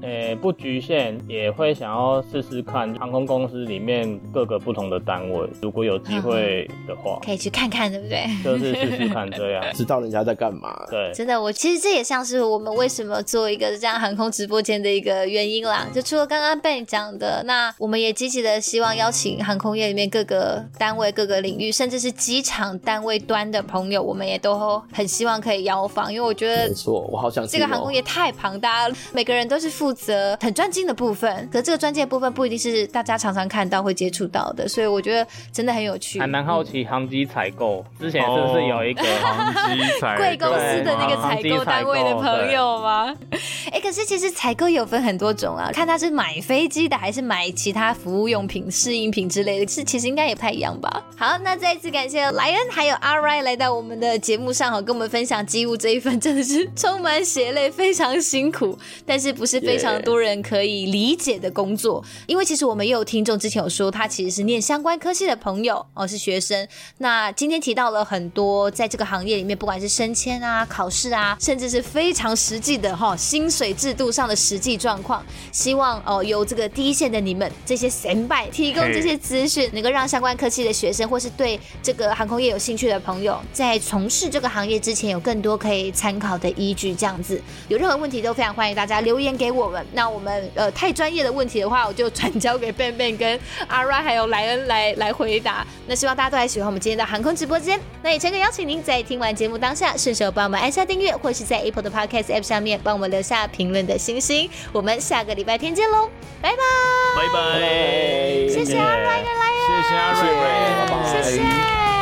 呃、欸，不局限，也会想要试试看航空公司里面各个不同的单位，如果有机会的话，可以去看看，对不对？就是试试看这样，知道人家在干嘛。对，真的，我其实这也像是我们为什么做一个这样航空直播间的一个原因啦。就除了刚刚 Ben 讲的，那我们也积极的希望邀请航空业里面各个单位、各个领域，甚至是机场单位端的朋友，我们也都很希望可以邀访，因为我觉得没错，我好想这个航空业太庞大了，每个人都是负。负责很专精的部分，可是这个专精的部分不一定是大家常常看到会接触到的，所以我觉得真的很有趣。还蛮好奇航机采购之前是不是有一个航机采贵公司的那个采购单位的朋友吗？哎、欸，可是其实采购有分很多种啊，看他是买飞机的还是买其他服务用品、试应品之类的，是其实应该也不太一样吧。好，那再一次感谢莱恩还有阿 Ray 来到我们的节目上，好跟我们分享机务这一份真的是充满血泪，非常辛苦，但是不是非常。非常多人可以理解的工作，因为其实我们也有听众之前有说，他其实是念相关科系的朋友哦，是学生。那今天提到了很多在这个行业里面，不管是升迁啊、考试啊，甚至是非常实际的哈、哦、薪水制度上的实际状况，希望哦由这个第一线的你们这些前辈提供这些资讯，能够让相关科系的学生或是对这个航空业有兴趣的朋友，在从事这个行业之前有更多可以参考的依据。这样子，有任何问题都非常欢迎大家留言给我。那我们呃太专业的问题的话，我就转交给 Ben Ben 跟阿 Ray 还有莱恩来来回答。那希望大家都还喜欢我们今天的航空直播间。那也诚恳邀请您在听完节目当下，顺手帮我们按下订阅，或是在 Apple 的 Podcast App 上面帮我们留下评论的星星。我们下个礼拜天见喽，拜拜拜拜，谢谢阿 Ray 跟莱恩，谢谢阿 Ray，谢谢。